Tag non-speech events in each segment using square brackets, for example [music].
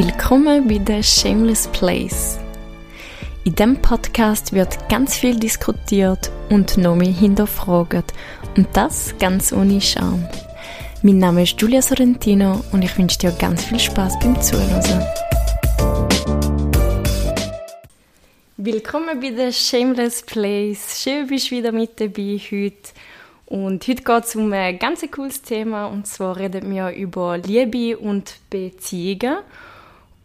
Willkommen bei The Shameless Place. In diesem Podcast wird ganz viel diskutiert und noch mehr hinterfragt. Und das ganz ohne Scham. Mein Name ist Giulia Sorrentino und ich wünsche dir ganz viel Spaß beim Zuhören. Willkommen bei The Shameless Place. Schön, bist du wieder mit dabei heute. Und heute geht es um ein ganz cooles Thema und zwar reden wir über Liebe und Beziehungen.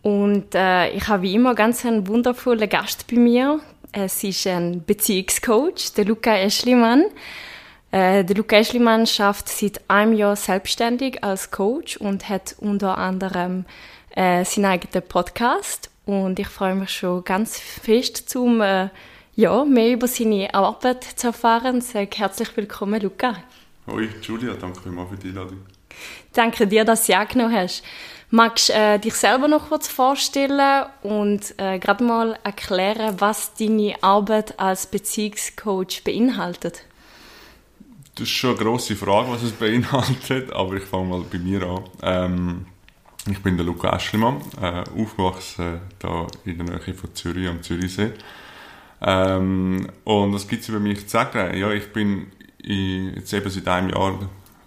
Und äh, ich habe wie immer ganz einen wundervollen Gast bei mir. Es ist ein Beziehungscoach, der Luca Eschlimann. Äh, der Luca Eschlimann schafft seit einem Jahr selbstständig als Coach und hat unter anderem äh, seinen eigenen Podcast. Und ich freue mich schon ganz fest, zum äh, ja, mehr über seine Arbeit zu erfahren. Sag herzlich willkommen, Luca. Hoi, Julia, danke vielmals für die Einladung. Danke dir, dass du angenommen hast. Magst du äh, dich selber noch kurz vorstellen und äh, gerade mal erklären, was deine Arbeit als Beziehungscoach beinhaltet? Das ist schon eine grosse Frage, was es beinhaltet, aber ich fange mal bei mir an. Ähm, ich bin der Luca Eschlimann, äh, aufgewachsen da in der Nähe von Zürich am Zürichsee. Ähm, und was gibt es über mich zu sagen? Ja, ich bin jetzt eben seit einem Jahr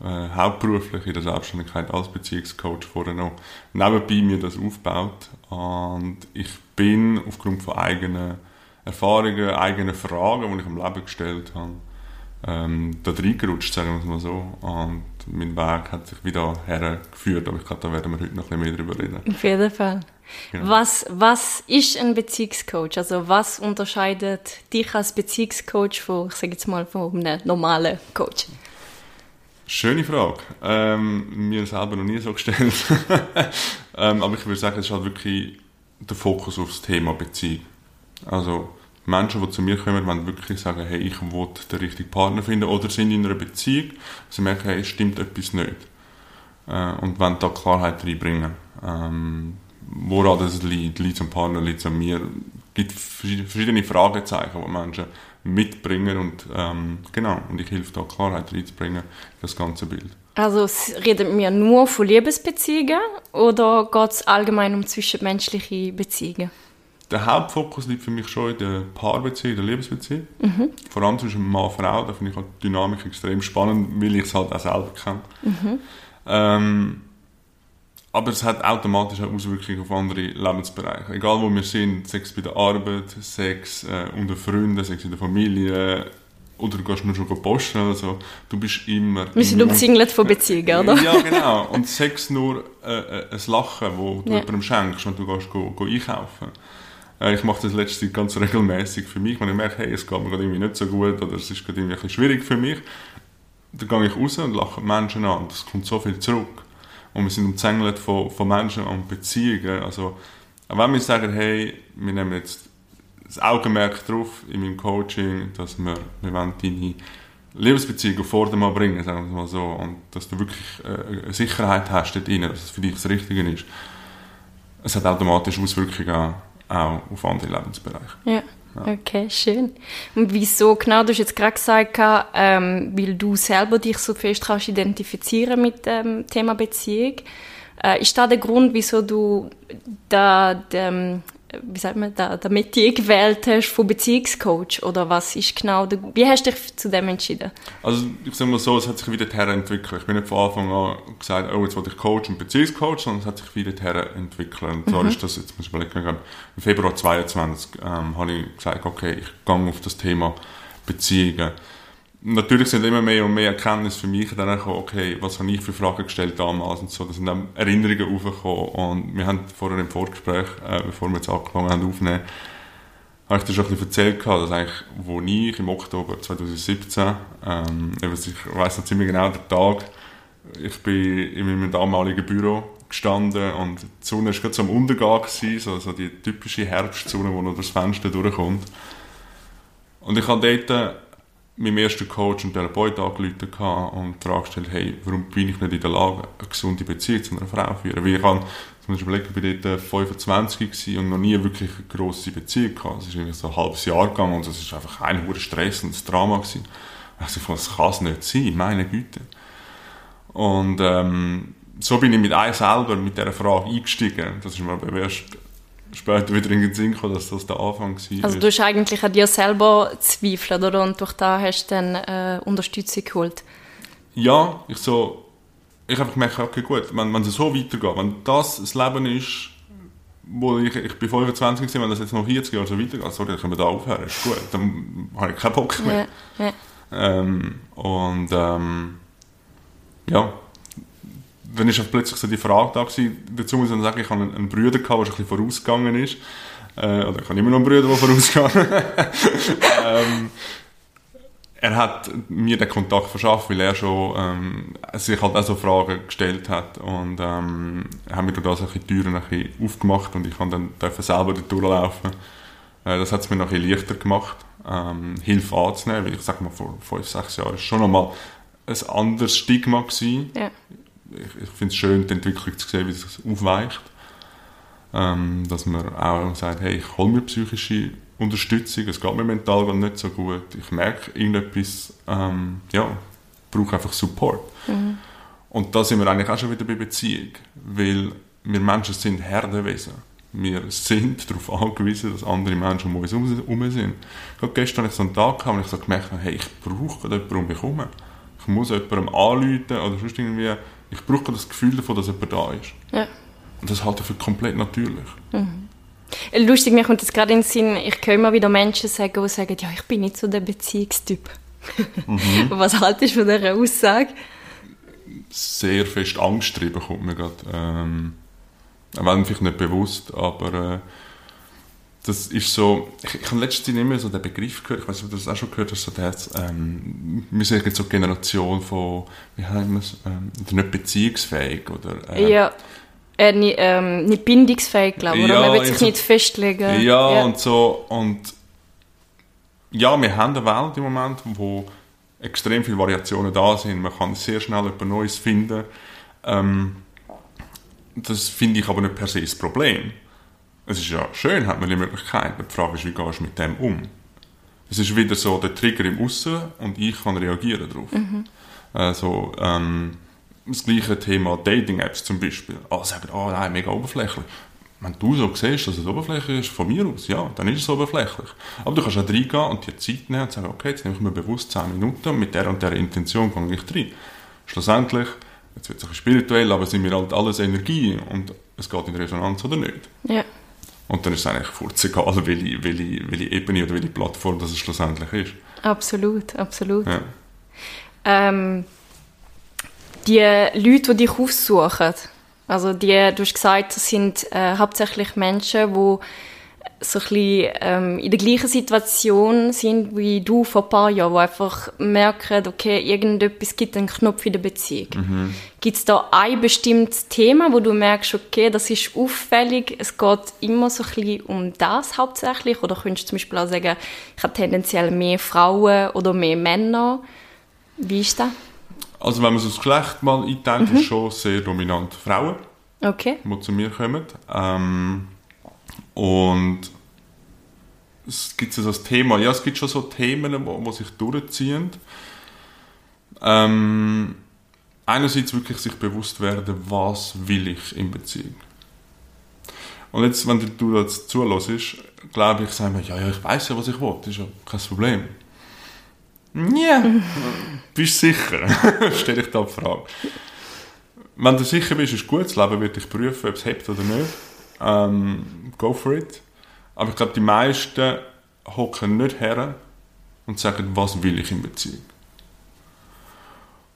äh, hauptberuflich in der Selbstständigkeit als Beziehungscoach vorher noch nebenbei mir das aufgebaut. Und ich bin aufgrund von eigenen Erfahrungen, eigenen Fragen, die ich im Leben gestellt habe, ähm, da reingerutscht, sagen wir es mal so. Und mein Weg hat sich wieder hergeführt, aber ich glaube, da werden wir heute noch ein bisschen mehr drüber reden. Auf jeden Fall. Genau. Was, was ist ein Beziehungscoach? Also was unterscheidet dich als Beziehungscoach von, ich sage jetzt mal, von einem normalen Coach? Schöne Frage. Ähm, mir selber noch nie so gestellt. [laughs] ähm, aber ich würde sagen, es ist halt wirklich der Fokus auf das Thema Beziehung. Also Menschen, die zu mir kommen, wollen wirklich sagen, hey, ich will den richtigen Partner finden oder sind in einer Beziehung, sie merken, hey, es stimmt etwas nicht. Äh, und wollen da Klarheit reinbringen. Ähm, woran das liegt, liegt am Partner, liegt an mir. Es gibt verschiedene Fragezeichen, die Menschen mitbringen und ähm, genau, und ich helfe da Klarheit reinzubringen in das ganze Bild. Also reden wir nur von Liebesbeziehungen oder geht es allgemein um zwischenmenschliche Beziehungen? Der Hauptfokus liegt für mich schon in der Paarbeziehung, der Liebesbeziehung. Mhm. Vor allem zwischen Mann und Frau, da finde ich halt die Dynamik extrem spannend, weil ich es halt auch selber kenne. Mhm. Ähm, aber es hat automatisch auch Auswirkungen auf andere Lebensbereiche. Egal wo wir sind, Sex bei der Arbeit, Sex äh, unter Freunden, Sex in der Familie, oder du gehst nur schon posten oder so. Du bist immer... Wir sind umzingelt von Beziehungen, oder? Ja, genau. Und Sex nur äh, äh, ein Lachen, wo du ja. jemandem schenkst, wenn du gehst go, go einkaufen. Äh, ich mache das letzte ganz regelmäßig für mich. Wenn ich merke, hey, es geht mir gerade irgendwie nicht so gut oder es ist gerade irgendwie ein bisschen schwierig für mich, dann gehe ich raus und lache Menschen an. Das kommt so viel zurück. Und wir sind umzängelt von, von Menschen und Beziehungen. Also, wenn wir sagen, hey, wir nehmen jetzt das Augenmerk drauf in meinem Coaching, dass wir, wir wollen deine Lebensbeziehung auf Vordermann bringen, sagen wir mal so, und dass du wirklich äh, Sicherheit hast dort drin, dass es für dich das Richtige ist. Es hat automatisch Auswirkungen auch auf andere Lebensbereiche. Ja. Okay, schön. Und wieso, genau, du hast jetzt gerade gesagt, ähm, weil du selber dich so fest kannst identifizieren mit dem Thema Beziehung. Äh, ist da der Grund, wieso du da, dem, wie sagt man, da, der Metier gewählt hast von Beziehungscoach? Oder was ist genau, der, wie hast du dich zu dem entschieden? Also, ich sage mal so, es hat sich wieder entwickelt. Ich bin nicht von Anfang an gesagt, oh, jetzt will ich Coach und Beziehungscoach, sondern es hat sich wieder entwickelt. Und zwar mhm. ist das, jetzt muss ich überlegen, im Februar 2022 ähm, habe ich gesagt, okay, ich gehe auf das Thema Beziehungen natürlich sind immer mehr und mehr Erkenntnisse für mich dann gekommen, okay, was habe ich für Fragen gestellt damals und so. Da sind dann Erinnerungen aufgekommen und wir haben vorher im Vorgespräch, äh, bevor wir jetzt angefangen haben aufzunehmen, habe ich dir schon ein bisschen erzählt, dass eigentlich, wo ich im Oktober 2017, ähm, ich weiss noch ziemlich genau den Tag, ich bin in meinem damaligen Büro gestanden und die Sonne war gerade so am Untergang, gewesen, so die typische Herbstsonne, die noch durchs Fenster durchkommt. Und ich habe dort meinem ersten Coach und Therapeut angerufen und die Frage gestellt, hey, warum bin ich nicht in der Lage, eine gesunde Beziehung zu einer Frau zu führen? Weil ich habe, zum Beispiel überlegen, ich war dort 25 und noch nie wirklich eine grosse Beziehung gehabt. Es ist irgendwie so ein halbes Jahr gegangen und es war einfach ein hoher Stress und ein Drama gewesen. Ich dachte, das kann es nicht sein, meine Güte. Und, ähm, so bin ich mit einem selber, mit dieser Frage eingestiegen. Das ist mir aber erst später wieder in den Sinn gekommen, dass das der Anfang war. Also du hast eigentlich an dir selber zweifelt, oder? Und durch da hast du dann äh, Unterstützung geholt? Ja, ich so, ich habe gemerkt, okay gut, wenn, wenn es so weitergeht, wenn das das Leben ist, wo ich, ich bin 25 gewesen, wenn das jetzt noch 40 Jahre so weitergeht, sorry, dann können wir da aufhören, ist gut, dann habe ich keinen Bock mehr. Ja, ja. Ähm, und ähm, ja, dann ist plötzlich so die Frage da gewesen, dazu muss ich sagen, ich habe einen, einen Bruder gehabt, der ein bisschen vorausgegangen ist, äh, oder ich habe immer noch einen Bruder, der vorausgegangen [laughs] ähm, er hat mir den Kontakt verschafft, weil er schon ähm, sich halt auch so Fragen gestellt hat. Und ähm, haben mir durch das die Türen ein bisschen aufgemacht und ich konnte dann selber durchlaufen. Äh, das hat es mir noch ein bisschen leichter gemacht, ähm, Hilfe anzunehmen, weil ich sage mal, vor fünf, sechs Jahren war schon nochmal ein anderes Stigma gewesen. Ja ich, ich finde es schön, die Entwicklung zu sehen, wie es aufweicht. Ähm, dass man auch sagt, hey, ich hole mir psychische Unterstützung, es geht mir mental nicht so gut, ich merke irgendetwas, ähm, ja, brauche einfach Support. Mhm. Und da sind wir eigentlich auch schon wieder bei Beziehung, weil wir Menschen sind Herdenwesen. Wir sind [laughs] darauf angewiesen, dass andere Menschen um uns herum sind. Ich gestern hatte ich so einen Tag, wo ich so gemerkt habe, hey, ich brauche jemanden um mich herum. Ich muss jemandem anrufen oder sonst irgendwie ich brauche das Gefühl davon, dass jemand da ist. Ja. Und das halte ich für komplett natürlich. Mhm. Lustig, mir kommt jetzt gerade in den Sinn, ich höre immer wieder Menschen sagen, die sagen, ja, ich bin nicht so der Beziehungstyp. Mhm. [laughs] Was haltest du von dieser Aussage? Sehr fest Angst drüber kommt mir gerade. Ähm, wenn vielleicht nicht bewusst, aber äh, das ist so, ich, ich habe letztens nicht mehr so den Begriff gehört, ich weiß nicht, ob du das auch schon gehört hast, so das, ähm, wir sind jetzt so eine Generation von, wie heißt es, ähm, nicht beziehungsfähig, oder? Äh, ja, äh, nicht, ähm, nicht bindungsfähig, glaube ich, oder? Ja, man will sich so, nicht festlegen. Ja, ja, und so, und ja, wir haben eine Welt im Moment, wo extrem viele Variationen da sind, man kann sehr schnell etwas Neues finden, ähm, das finde ich aber nicht per se das Problem es ist ja schön, hat man die Möglichkeit. Die Frage ist, wie gehst du mit dem um? Es ist wieder so der Trigger im Aussen und ich kann reagieren darauf. Mhm. Also, ähm, das gleiche Thema Dating-Apps zum Beispiel. Alle sagen, oh nein, mega oberflächlich. Wenn du so siehst, dass es oberflächlich ist, von mir aus, ja, dann ist es oberflächlich. Aber du kannst auch reingehen und dir Zeit nehmen und sagen, okay, jetzt nehme ich mir bewusst 10 Minuten und mit der und der Intention gehe ich rein. Schlussendlich, jetzt wird es ein spirituell, aber sind wir halt alles Energie und es geht in Resonanz oder nicht. Ja. Und dann ist es eigentlich egal, [laughs] welche, welche, welche Ebene oder welche Plattform das schlussendlich ist. Absolut, absolut. Ja. Ähm, die Leute, die dich aufsuchen, also die, du hast gesagt, das sind äh, hauptsächlich Menschen, die so ein bisschen, ähm, in der gleichen Situation sind wie du vor ein paar Jahren, wo einfach merken, okay, irgendetwas gibt einen Knopf in der Beziehung. Mhm. Gibt es da ein bestimmtes Thema, wo du merkst, okay, das ist auffällig, es geht immer so ein bisschen um das hauptsächlich? Oder könntest du zum Beispiel auch sagen, ich habe tendenziell mehr Frauen oder mehr Männer? Wie ist das? Also wenn man so das Geschlecht mal einteilt, mhm. ist schon sehr dominant Frauen, okay. die zu mir kommen. Ähm, und es gibt so das Thema, ja, es gibt schon so Themen, wo sich durchziehen. Ähm, einerseits wirklich sich bewusst werden, was will ich in Beziehung. Und jetzt, wenn du das zulässt, glaube ich, sagen wir, ja, ja, ich weiß ja, was ich will, das ist ja kein Problem. Ja, [laughs] bist du sicher? [laughs] Stelle ich da die Frage. Wenn du sicher bist, ist gut, das Leben wird dich prüfen, ob es hebt oder nicht ähm, go for it. Aber ich glaube, die meisten hocken nicht her und sagen, was will ich in Beziehung.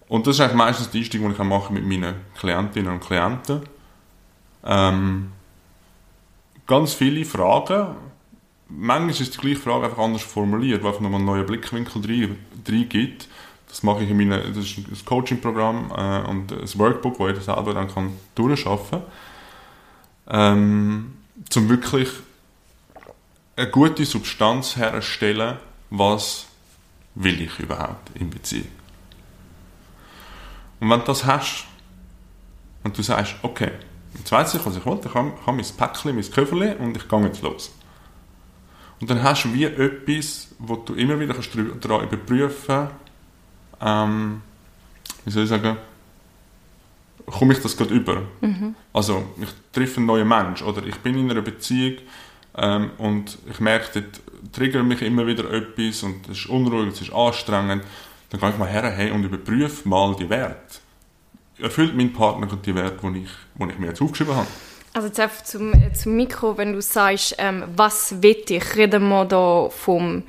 Und das ist eigentlich meistens die Einstieg, die ich mache mit meinen Klientinnen und Klienten. Ähm, ganz viele Fragen. Manchmal ist die gleiche Frage einfach anders formuliert, weil einfach nochmal einen neuen Blickwinkel drin gibt. Das mache ich in meinem, Coaching-Programm äh, und ein Workbook, wo jeder selber dann kann durcharbeiten kann ähm, um wirklich eine gute Substanz herzustellen, was will ich überhaupt in Beziehung. Und wenn du das hast, und du sagst, okay, jetzt weiß ich, was ich wollte, ich habe, ich habe mein Päckchen, mein Köfferchen und ich gehe jetzt los. Und dann hast du wie etwas, wo du immer wieder kannst daran überprüfen ähm, wie soll ich sagen, komme ich das gerade über. Mhm. Also ich treffe einen neuen Mensch oder ich bin in einer Beziehung ähm, und ich merke, dort triggert mich immer wieder etwas und es ist unruhig, es ist anstrengend. Dann gehe ich mal her hey, und überprüfe mal die Werte. Erfüllt mein Partner die Werte, die ich, die ich mir jetzt aufgeschrieben habe? Also jetzt einfach zum, zum Mikro, wenn du sagst, ähm, was will ich, reden wir da vom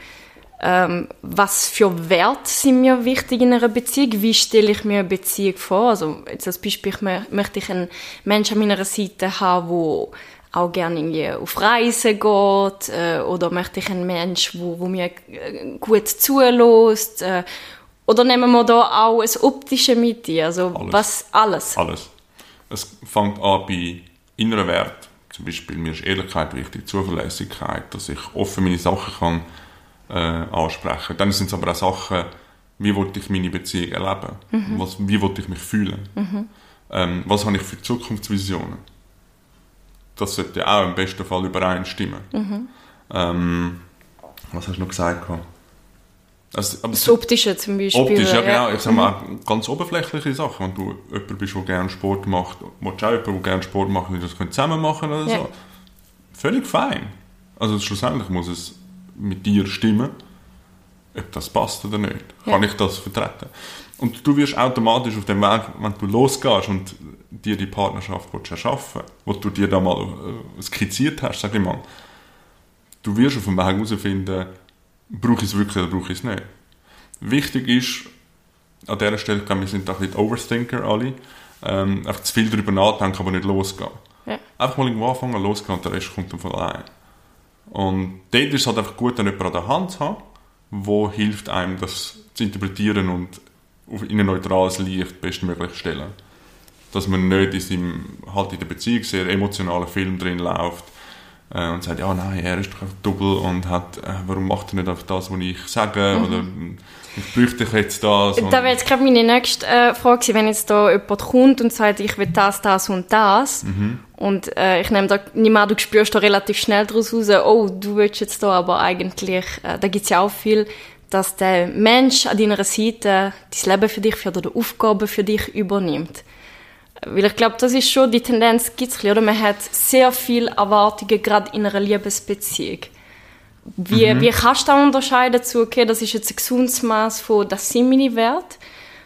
ähm, was für Werte sind mir wichtig in einer Beziehung? Wie stelle ich mir eine Beziehung vor? Also jetzt als Beispiel möchte ich einen Menschen an meiner Seite haben, wo auch gerne irgendwie auf Reisen geht äh, oder möchte ich einen Mensch, wo, wo mir äh, gut zulässt äh, oder nehmen wir da auch das Optische mit ein? Also alles. was alles? Alles. Es fängt an bei inneren Wert. Zum Beispiel mir ist Ehrlichkeit wichtig, Zuverlässigkeit, dass ich offen meine Sachen kann äh, ansprechen. Dann sind es aber auch Sachen, wie wollte ich meine Beziehung erleben? Mhm. Was, wie wollte ich mich fühlen? Mhm. Ähm, was habe ich für Zukunftsvisionen? Das sollte auch im besten Fall übereinstimmen. Mhm. Ähm, was hast du noch gesagt? Also, das Optische zum Beispiel. Optisch, ja, genau. Ich sage mal, mhm. ganz oberflächliche Sachen. Wenn du jemand bist, der gerne Sport macht, willst du auch jemanden, der gerne Sport macht, und das zusammen machen oder ja. so. Völlig fein. Also schlussendlich muss es mit dir stimmen, ob das passt oder nicht. Ja. Kann ich das vertreten? Und du wirst automatisch auf dem Weg, wenn du losgehst und dir die Partnerschaft erschaffen willst, wo du dir da mal äh, skizziert hast, sag ich mal, du wirst auf dem Weg herausfinden, brauche ich es wirklich oder brauche ich es nicht. Wichtig ist, an dieser Stelle, glaube wir sind ein bisschen Overthinker alle, ähm, einfach zu viel darüber nachdenken, aber nicht losgehen. Ja. Einfach mal irgendwo anfangen, losgehen und der Rest kommt dann von allein. Und dort ist es halt einfach gut, dann jemanden an der Hand zu haben, der hilft einem, das zu interpretieren und in ein neutrales Licht bestmöglich zu stellen. Dass man nicht in, seinem, halt in der Beziehung sehr emotionalen Film drin läuft äh, und sagt, ja nein, er ist doch einfach doppel und hat, äh, warum macht er nicht einfach das, was ich sage mhm. oder ich bräuchte jetzt das. Da wäre jetzt gerade meine nächste äh, Frage wenn jetzt da jemand kommt und sagt, ich will das, das und das mhm. und äh, ich nehme da nicht mehr, du spürst da relativ schnell daraus raus, oh, du willst jetzt da aber eigentlich, äh, da gibt es ja auch viel, dass der Mensch an deiner Seite das Leben für dich oder die Aufgabe für dich übernimmt. Weil ich glaube, das ist schon, die Tendenz gibt es oder? Man hat sehr viele Erwartungen, gerade in einer Liebesbeziehung. Wie, mhm. wie kannst du da unterscheiden zu, okay, das ist jetzt ein gesundes Maß von, das sind meine Werte,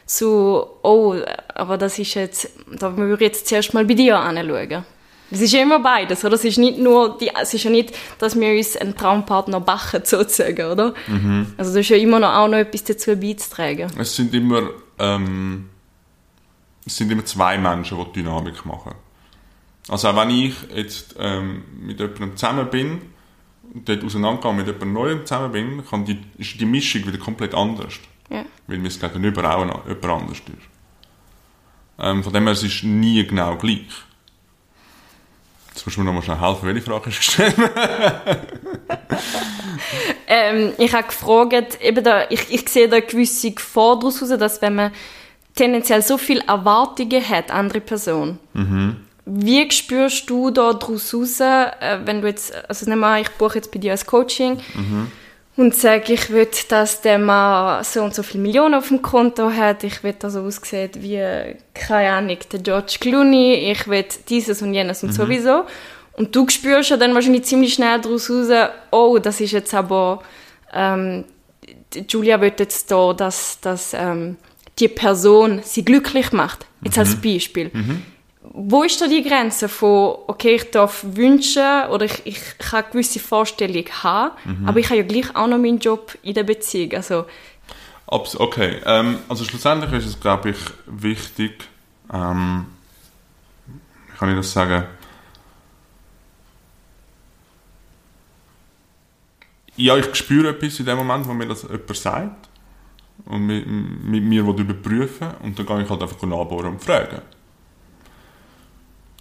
zu, oh, aber das ist jetzt, da würde ich jetzt zuerst mal bei dir anschauen. Es ist ja immer beides, oder? Es ist nicht nur, die, es ist ja nicht, dass wir uns einen Traumpartner bachen, [laughs] sozusagen, oder? Mhm. Also da ist ja immer noch auch noch etwas dazu beizutragen. Es sind immer, ähm, es sind immer zwei Menschen, die, die Dynamik machen. Also auch wenn ich jetzt ähm, mit jemandem zusammen bin, dort auseinandergehe mit jemandem Neuem zusammen bin, kann die, ist die Mischung wieder komplett anders. Ja. Weil mir das Gegenüber auch jemand anders ist. Ähm, von dem her, es ist nie genau gleich. Jetzt musst du mir noch mal schnell helfen, welche Frage du gestellt? [laughs] [laughs] ähm, ich habe gefragt, eben da, ich, ich sehe da gewisse Gefahr daraus, dass wenn man tendenziell so viele Erwartungen hat, andere Person. Mhm. Wie spürst du da daraus raus, äh, wenn du jetzt, also nehmen wir ich buche jetzt bei dir als Coaching mhm. und sage, ich will, dass der Mann so und so viele Millionen auf dem Konto hat, ich will, dass er aussieht wie, keine Ahnung, der George Clooney, ich will dieses und jenes und mhm. sowieso. Und du spürst ja dann wahrscheinlich ziemlich schnell daraus raus, oh, das ist jetzt aber, ähm, Julia will jetzt da, dass, dass ähm, die Person sie glücklich macht. Jetzt mhm. als Beispiel. Mhm. Wo ist da die Grenze von, okay, ich darf wünschen oder ich, ich kann eine gewisse Vorstellung haben, mhm. aber ich habe ja gleich auch noch meinen Job in der Beziehung. Also, okay, ähm, also schlussendlich ist es, glaube ich, wichtig, ähm, wie kann ich das sagen, ja, ich spüre etwas in dem Moment, wo mir das jemand sagt und mit, mit mir überprüfen und dann gehe ich halt einfach nachbohren und fragen.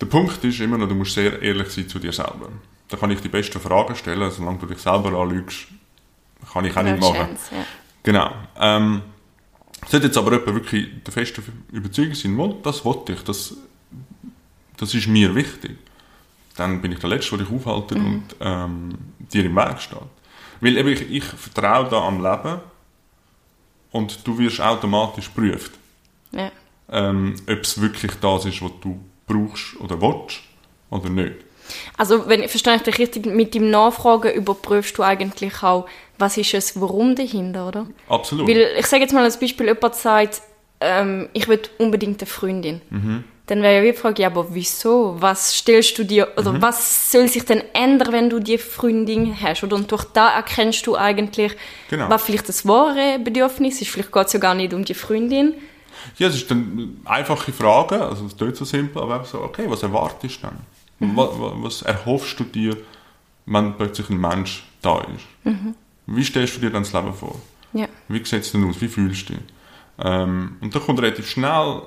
Der Punkt ist immer noch, du musst sehr ehrlich sein zu dir selber. Da kann ich die besten Fragen stellen, solange du dich selber anlügst, kann ich auch nicht machen. Chance, ja. Genau. Ähm, sollte jetzt aber jemand wirklich der festen Überzeugung sein, das wollte ich, das, das ist mir wichtig, dann bin ich der Letzte, der dich aufhaltet mhm. und ähm, dir im Weg steht. Weil eben ich, ich vertraue da am Leben und du wirst automatisch geprüft. Ja. ähm, ob es wirklich das ist, was du brauchst oder willst oder nicht. Also, wenn verstehe ich dich richtig, mit dem Nachfragen überprüfst du eigentlich auch, was ist es, warum dahinter, oder? Absolut. Weil, ich sage jetzt mal als Beispiel, jemand sagt, ähm, ich will unbedingt eine Freundin. Dann wäre ja die Frage, ja, aber wieso? Was stellst du dir, oder was soll sich denn ändern, wenn du die Freundin hast? Oder? Und durch da erkennst du eigentlich, Genau. was vielleicht das wahre Bedürfnis ist. Vielleicht geht es ja gar nicht um die Freundin. Ja, es ist dann eine einfache Frage, also es klingt so simpel, aber einfach so, okay, was erwartest du dann? Was, was erhoffst du dir, wenn plötzlich ein Mensch da ist? Wie stellst du dir dann das Leben vor? Ja. Wie sieht es denn aus? Wie fühlst du dich? Ähm, und da kommt relativ schnell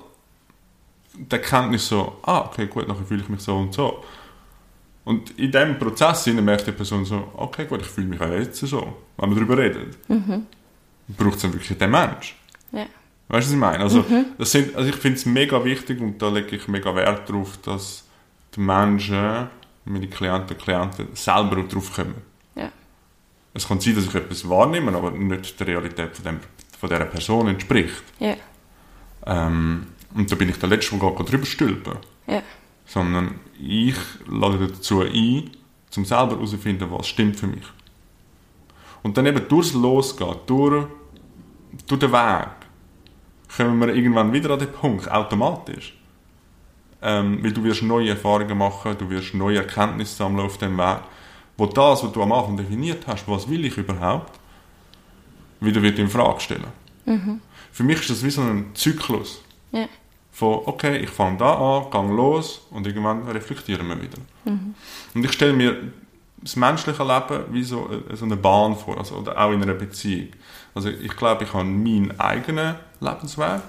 die Erkenntnis so, ah, okay, gut, nachher fühle ich mich so und so. Und in diesem Prozess merkt die Person so, okay, gut, ich fühle mich auch jetzt so, wenn wir darüber reden. Braucht es dann wirklich den Mensch? Ja. Weißt du, was ich meine? Also, das sind, also ich finde es mega wichtig und da lege ich mega Wert drauf, dass die Menschen, meine Klienten und Klienten, selber drauf kommen. Ja. Es kann sein, dass ich etwas wahrnehme, aber nicht der Realität von, dem, von dieser Person entspricht. Ja. Ähm, und da bin ich der Letzte, der gar drüber stülpen Ja. sondern ich lade dazu ein, zum selber herauszufinden, was stimmt für mich. Und dann eben durchs Losgehen, durch, durch den Weg, kommen wir irgendwann wieder an den Punkt, automatisch. Ähm, weil du wirst neue Erfahrungen machen, du wirst neue Erkenntnisse sammeln auf dem Weg, wo das, was du am Anfang definiert hast, was will ich überhaupt, wieder wird in Frage stellen. Für mich ist das wie so ein Zyklus Ja. von, okay, ich fange da an, gehe los und irgendwann reflektieren wir wieder. Und ich stelle mir das menschliche Leben wie so, äh, so eine Bahn vor, also, oder auch in einer Beziehung. Also ich glaube, ich habe meinen eigenen Lebensweg.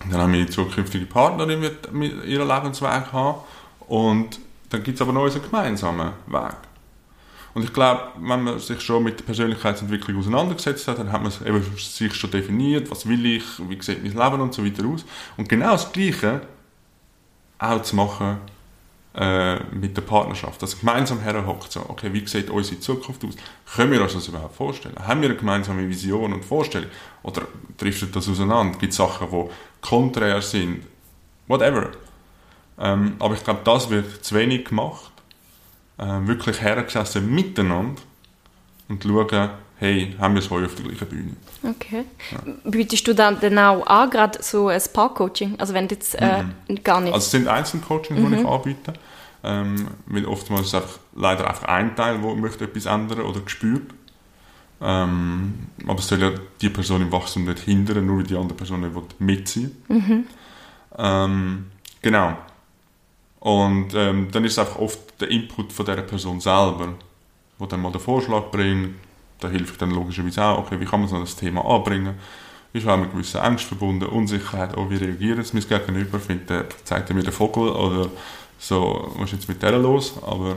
Dann habe meine zukünftige Partnerin mit ihren Lebensweg haben. Und dann gibt es aber noch unseren gemeinsamen Weg. Und ich glaube, wenn man sich schon mit der Persönlichkeitsentwicklung auseinandergesetzt hat, dann hat man sich schon definiert, was will ich, wie sieht mein Leben und so weiter aus. Und genau das Gleiche auch zu machen äh, mit der Partnerschaft. Dass gemeinsam herhockt, so, okay, wie sieht unsere Zukunft aus? Können wir uns das überhaupt vorstellen? Haben wir eine gemeinsame Vision und Vorstellung? Oder driftet das auseinander? Gibt es Sachen, die konträr sind? Whatever. Ähm, aber ich glaube, das wird zu wenig gemacht. Ähm, wirklich hergesessen miteinander und schauen, hey, haben wir es heute auf der gleichen Bühne? Okay. Bietest du dann, dann auch an, gerade so ein Paar-Coaching? Also wenn jetzt äh, gar nicht... Also es sind Einzelcoachings, die ich anbiete. Ähm, weil oftmals ist es einfach, leider einfach ein Teil, der möchte etwas ändern oder spürt. Ähm, aber es soll ja die Person im Wachstum nicht hindern, nur weil die andere Person nicht mitziehen ähm, Genau. Und ähm, dann ist es einfach oft der Input von dieser Person selber, wo dann mal den Vorschlag bringt. Da hilft dann logischerweise auch, okay, wie kann man so das Thema anbringen? Ist auch mit gewissen Ängsten verbunden, Unsicherheit, oh, wie reagiert es mein Gegenüber? Findet der, zeigt er mir den Vogel oder so, was ist jetzt mit der los? Aber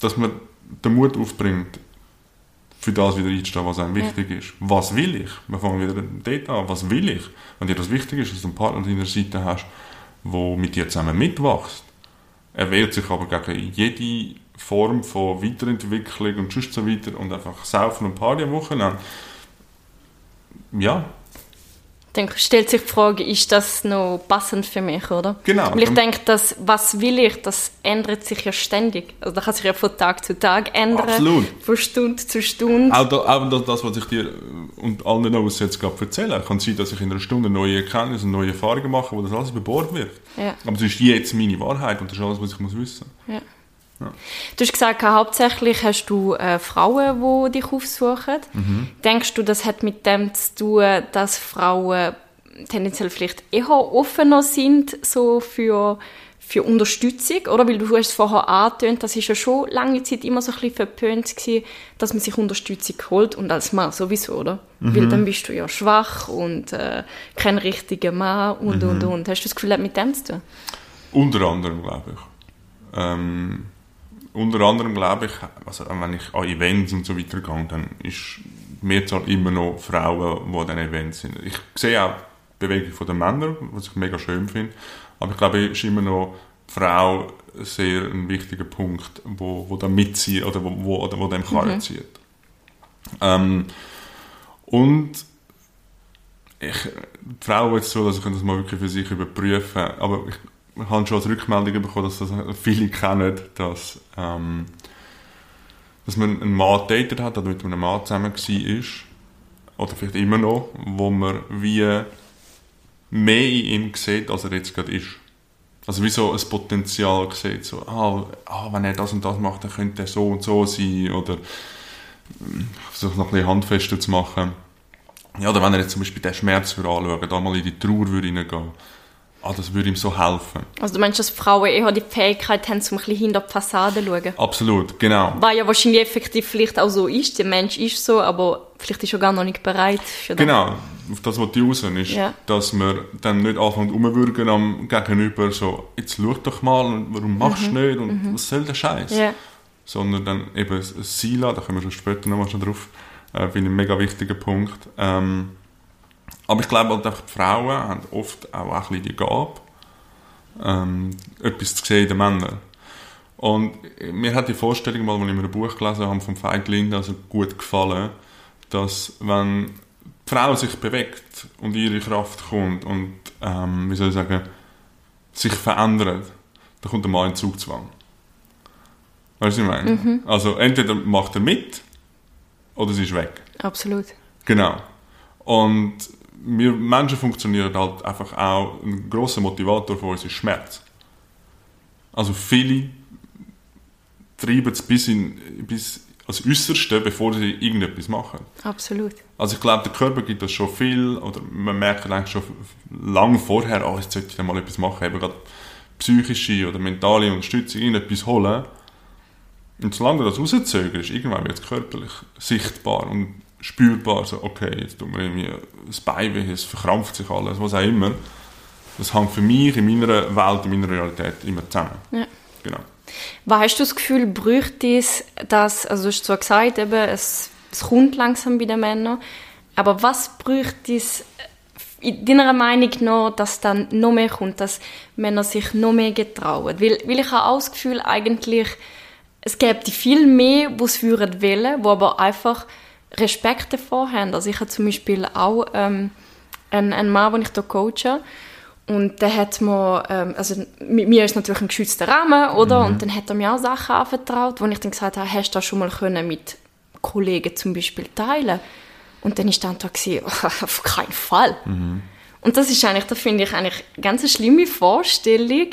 dass man den Mut aufbringt, für das wieder einzustehen, was einem wichtig ist. Was will ich? Wir fangen wieder dort an. Was will ich? Wenn dir das wichtig ist, dass du einen Partner an deiner Seite hast, der mit dir zusammen mitwächst. Er wehrt sich aber gegen jede Form von Weiterentwicklung und sonst so weiter und einfach saufen und Party am Wochenende. Ja, Dann stellt sich die Frage, ist das noch passend für mich, oder? Genau. Weil ich denke, dass, was will ich, das ändert sich ja ständig. Also das kann sich ja von Tag zu Tag ändern. Absolut. Von Stunde zu Stunde. Auch, da, auch das- was ich dir und allen noch jetzt gerade erzähle, kann sein, dass ich in einer Stunde neue Erkenntnisse und neue Erfahrungen mache, wo das alles über Bord wird. Ja. Aber das ist jetzt meine Wahrheit und das ist alles, was ich muss wissen Ja. Du hast gesagt, hauptsächlich hast du äh, Frauen, die dich aufsuchen. Mhm. Denkst du, das hat mit dem zu tun, dass Frauen tendenziell vielleicht eher offener sind so für, für Unterstützung? Oder? Weil du hast es vorher angetönt, das ist ja schon lange Zeit immer so ein bisschen verpönt gewesen, dass man sich Unterstützung holt und als Mann sowieso, oder? Mhm. Weil dann bist du ja schwach und äh, kein richtiger Mann und, Mhm. und, und. Hast du das Gefühl, das hat mit dem zu tun? Unter anderem, glaube ich. Ähm, unter anderem glaube ich, also wenn ich an Events und so weiter gehe, dann ist Mehrzahl immer noch Frauen, die an diesen Events sind. Ich sehe auch die Bewegung der Männer, was ich mega schön finde, aber ich glaube, es ist immer noch die Frau sehr ein wichtiger Punkt, wo, wo da mitzieht oder wo, wo, oder wo dem Karren zieht. Ähm, und ich, Frau jetzt so, dass ich das mal wirklich für sich überprüfen aber ich, ich habe schon als Rückmeldung bekommen, dass das viele kennen, dass, ähm, dass man einen Mann datet hat oder mit einem Mann zusammen war, oder vielleicht immer noch, wo man wie mehr in ihm sieht, als er jetzt gerade ist. Also wie so ein Potenzial sieht, so, ah, ah, wenn er das und das macht, dann könnte er so und so sein, oder versuche noch ein bisschen handfester zu machen. Ja, oder wenn er jetzt zum Beispiel den Schmerz würde anschauen, da mal in die Trauer würde reingehen, ah, das würde ihm so helfen. Also du meinst, dass Frauen eher die Fähigkeit haben, um ein bisschen hinter die Fassade zu schauen? Absolut, genau. Weil ja wahrscheinlich effektiv vielleicht auch so ist, der Mensch ist so, aber vielleicht ist er gar noch nicht bereit für das. Genau, auf das, was die raus ist, ja. dass man dann nicht anfängt umwürgen am Gegenüber, so, jetzt schau doch mal, warum machst du mhm. nicht und mhm. was soll der Scheiß? Ja sondern dann eben Sila, da kommen wir schon später nochmal schon drauf, äh, finde ich ein mega wichtiger Punkt. Ähm, aber ich glaube halt einfach, die Frauen haben oft auch ein bisschen die Gabe, ähm, etwas zu sehen in den Männern. Und mir hat die Vorstellung mal, als ich mir ein Buch gelesen habe, von Veit Linde, also gut gefallen, dass wenn die Frau sich bewegt und ihre Kraft kommt und, ähm, wie soll ich sagen, sich verändert, dann kommt der Mann in Zugzwang. Weißt du, was ich meine? Mhm. Also entweder macht er mit oder sie ist weg. Absolut. Genau. Und wir Menschen funktionieren halt einfach auch, ein grosser Motivator für uns ist Schmerz. Also viele treiben es bis, in, bis als Äußerste, bevor sie irgendetwas machen. Absolut. Also ich glaube, der Körper gibt das schon viel, oder man merkt eigentlich schon lange vorher, oh, jetzt sollte ich mal etwas machen, eben gerade psychische oder mentale Unterstützung, irgendetwas holen. Und solange du das rauszögerst, irgendwann wird es körperlich sichtbar und spürbar, so, okay, jetzt tut mir irgendwie das Bein weh, es verkrampft sich alles, was auch immer. Das hängt für mich in meiner Welt, in meiner Realität immer zusammen. Ja. Genau. Was hast du das Gefühl, bräuchte es das, also du hast zwar gesagt, eben, es, es kommt langsam bei den Männern, aber was bräuchte es in deiner Meinung noch, dass dann noch mehr kommt, dass Männer sich noch mehr getrauen? Weil, weil ich habe auch das Gefühl, eigentlich, es gäbe viel mehr, die es würden wollen, die aber einfach Respekt davor haben. Also ich habe zum Beispiel auch ähm, einen, einen Mann, den ich hier coache, und der hat mir, ähm, also mit mir ist natürlich ein geschützter Rahmen, oder? Mhm. Und dann hat er mir auch Sachen anvertraut, wo ich dann gesagt habe, hast du das schon mal können mit Kollegen zum Beispiel teilen? Und dann ist dann da gewesen, [laughs] auf keinen Fall. Mhm. Und das ist eigentlich, da finde ich eigentlich eine ganz schlimme Vorstellung,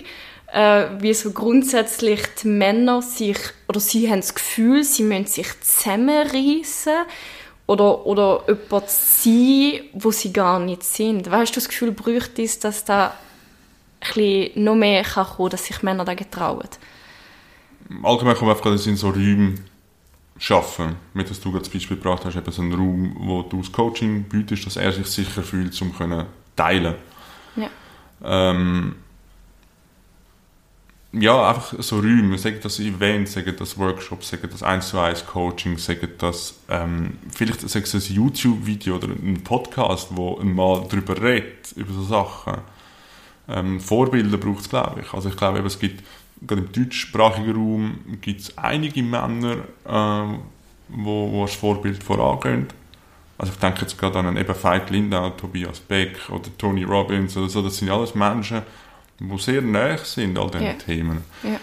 äh, wie so grundsätzlich die Männer sich, oder sie haben das Gefühl, sie müssen sich zusammenreißen oder, oder jemand sein, wo sie gar nicht sind. Weißt du, das Gefühl bräuchte es, dass da ein noch mehr kann kommen, dass sich Männer da getrauen? Allgemein kommt einfach, dass sie in so Räumen schaffen. Mit was du gerade das Beispiel gebracht hast, eben so einen Raum, wo du das Coaching bietest, dass er sich sicher fühlt, um zu teilen. Ja. Ähm, ja, einfach so Räume, sagen das Events, sagen das Workshops, sagen das 1 zu 1 Coaching, sagen das ähm, vielleicht sagen das ein YouTube-Video oder ein Podcast, wo mal darüber redet, über so Sachen. Ähm, Vorbilder braucht es, glaube ich. Also ich glaube, es gibt, gerade im deutschsprachigen Raum, gibt es einige Männer, äh, wo, wo als Vorbild vorangehen. Also ich denke jetzt gerade an eben Veit Lindau, Tobias Beck oder Tony Robbins oder so, das sind alles Menschen, die sehr nahe sind, all diesen yeah. Themen. Yeah.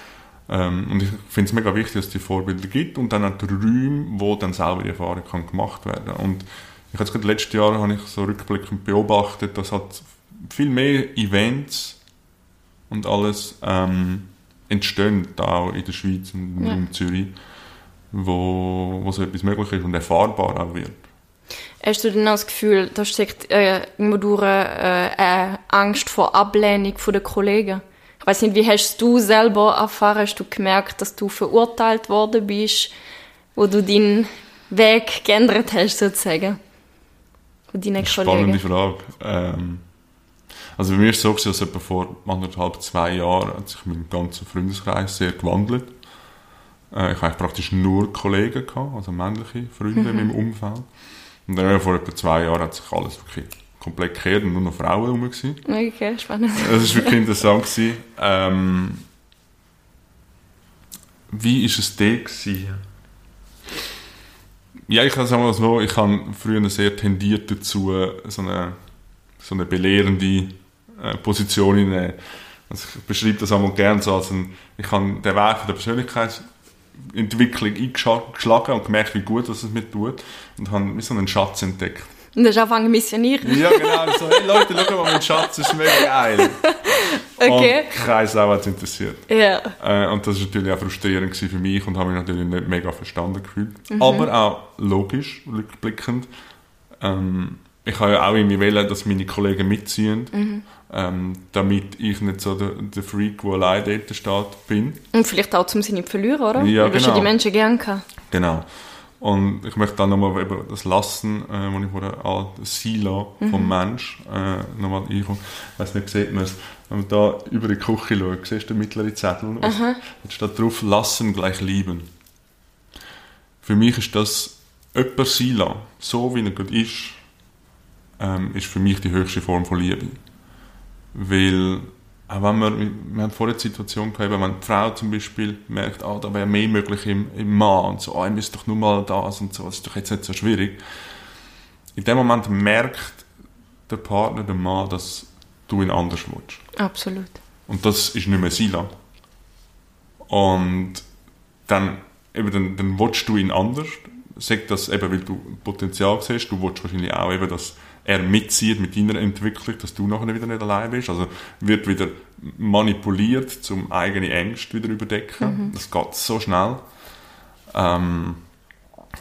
Ähm, und ich finde es mega wichtig, dass es die Vorbilder gibt und dann auch die Räume, wo dann selber die Erfahrung kann gemacht werden Und ich habe gerade letztes Jahr habe ich so rückblickend beobachtet, dass halt viel mehr Events und alles ähm, entstehen, auch in der Schweiz und ja. in Zürich, wo, wo so etwas möglich ist und erfahrbar auch wird. Hast du denn das Gefühl, da steckt äh, immer durch äh, äh, Angst vor Ablehnung der Kollegen? Ich weiß nicht, wie hast du selber erfahren? Hast du gemerkt, dass du verurteilt worden bist, wo du deinen Weg geändert hast, sozusagen? Von deinen Spannende Frage. Ähm, also bei mir war es so, dass etwa vor anderthalb, zwei Jahren hat sich mein ganzer Freundeskreis sehr gewandelt. Äh, ich hatte praktisch nur Kollegen, gehabt, also männliche Freunde mhm. in meinem Umfeld. Und dann vor etwa zwei Jahren hat sich alles wirklich komplett gekehrt und nur noch Frauen herum. Okay, spannend. Das war wirklich interessant. Gewesen. Ähm, wie war es dir? Gewesen? Ja, ich kann sagen mal so, ich habe früher sehr tendiert dazu, so eine so eine belehrende äh, Position innehmen. Also ich beschreibe das einmal gerne so als ein, ich habe den Weg von der Persönlichkeitsentwicklung eingeschlagen und gemerkt, wie gut das es mir tut und habe so einen Schatz entdeckt. Und dann hast du angefangen missionieren? Ja, genau. So, hey Leute, schau mal, mein Schatz ist mega geil. [laughs] Okay. Und kein Sau hat es interessiert. Ja. Äh, und das war natürlich auch frustrierend für mich und habe mich natürlich nicht mega verstanden gefühlt. Aber auch logisch, rückblickend. Ähm, ich habe ja auch irgendwie wählen, dass meine Kollegen mitziehen, ähm, damit ich nicht so der, der Freak, der allein dort steht, bin. Und vielleicht auch zum sie nicht verlieren, oder? Ja, Weil du genau. die Menschen gerne gehabt. Genau. Und ich möchte dann nochmal über das Lassen, äh, wo ich vorher an das Silo vom Mensch äh, nochmal einkomme. Ich weiss nicht, sieht man es. Wenn man da über die Küche schaut, siehst du den mittleren Zettel? Da steht drauf, lassen gleich lieben. Für mich ist das sein lassen, so wie er gerade ist, ähm, ist für mich die höchste Form von Liebe. Weil, auch wenn wir, wir haben vorher die Situation gehabt, wenn die Frau zum Beispiel merkt, ah, da wäre mehr möglich im, im Mann und so, ah, ich müsste doch nur mal das und so, das ist doch jetzt nicht so schwierig. In dem Moment merkt der Partner, der Mann, dass du ihn anders willst. Absolut. Und das ist nicht mehr Sila. Und dann, eben, dann, dann willst du ihn anders. Sag das eben, weil du Potenzial siehst. Du willst wahrscheinlich auch eben, dass er mitzieht mit deiner Entwicklung, dass du nachher wieder nicht allein bist. Also wird wieder manipuliert, zum eigene Ängste wieder überdecken. Das geht so schnell. Ähm,